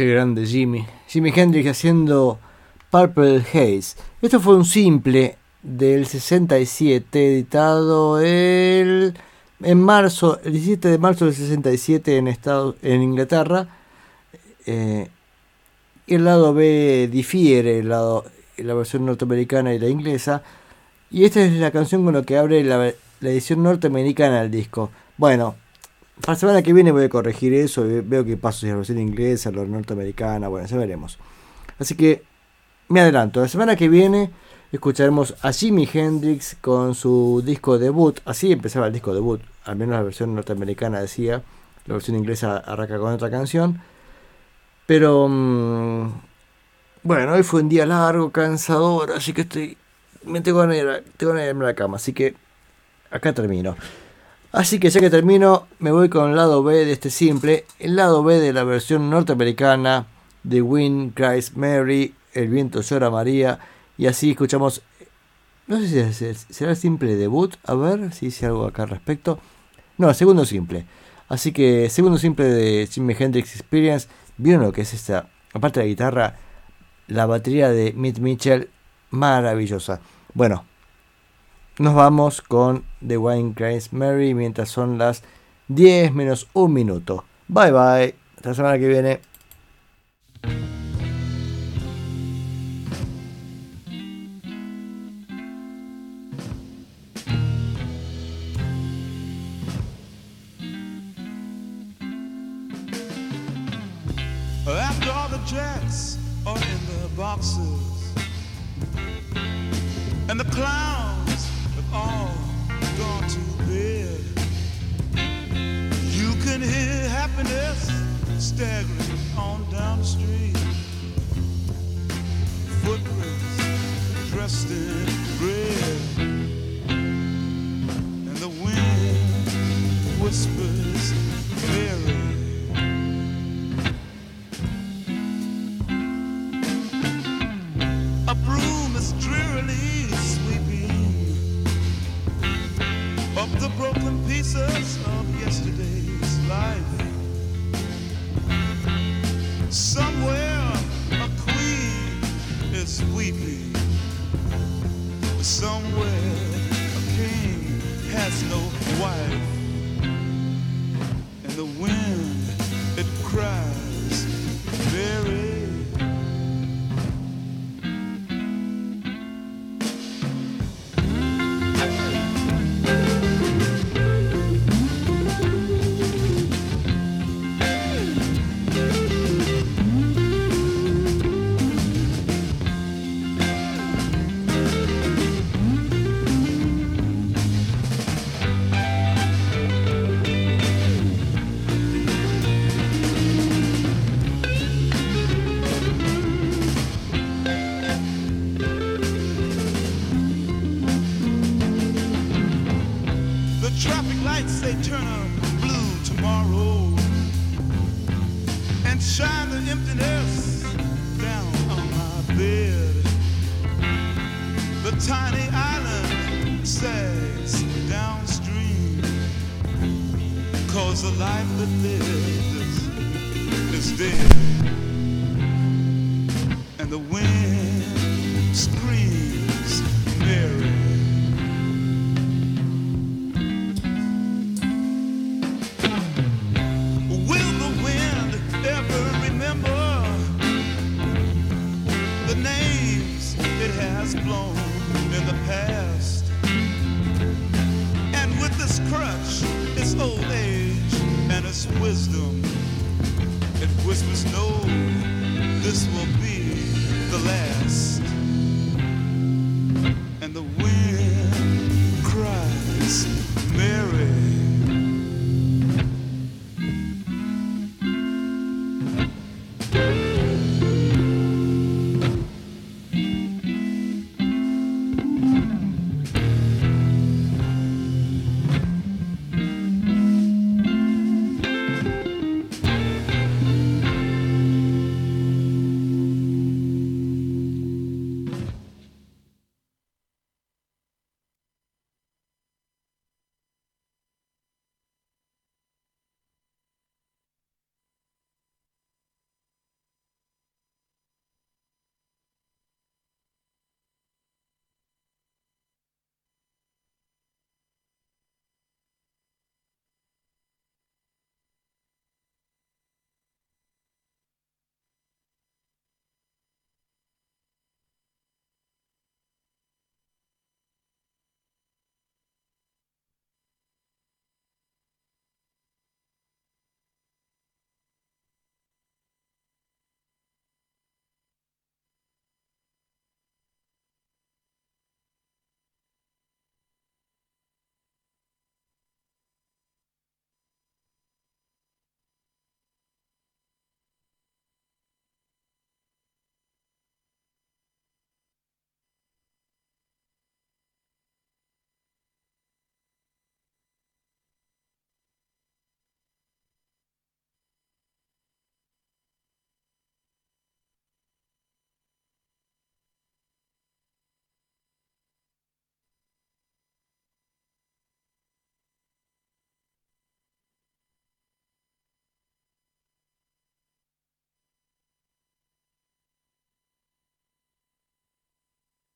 Qué grande Jimmy. Jimi Hendrix haciendo Purple Haze. Esto fue un simple del 67 editado el, en marzo, el 17 de marzo del 67 en, en Inglaterra. Eh, el lado B difiere, el lado, la versión norteamericana y la inglesa. Y esta es la canción con la que abre la edición norteamericana del disco. Bueno, para la semana que viene voy a corregir eso. y Veo que paso es la versión inglesa, la norteamericana. Bueno, ya veremos. Así que me adelanto. La semana que viene escucharemos a Jimi Hendrix con su disco debut. Así empezaba el disco debut. Al menos la versión norteamericana decía. La versión inglesa arranca con otra canción. Pero mm, bueno, hoy fue un día largo, cansador. Así que estoy. Me tengo de ir a la cama. Así que acá termino. Así que ya que termino, me voy con el lado B de este simple, el lado B de la versión norteamericana de Wind Cries Mary, El viento llora María, y así escuchamos, no sé si es- será el simple debut, a ver si hice algo acá al respecto. No, segundo simple. Así que segundo simple de Jimi Hendrix Experience. ¿Vieron lo que es esta? Aparte de la guitarra, la batería de Mitch Mitchell, maravillosa. Bueno, nos vamos con The Wine Craze Mary mientras son las 10 menos un minuto. Bye bye. Hasta la semana que viene. After all the jacks are in the boxes, and the clowns all gone to bed, you can hear happiness staggering on down the street. Footprints dressed in red, and the wind whispers Mary. A broom is drearily up the broken pieces of yesterday's life. Somewhere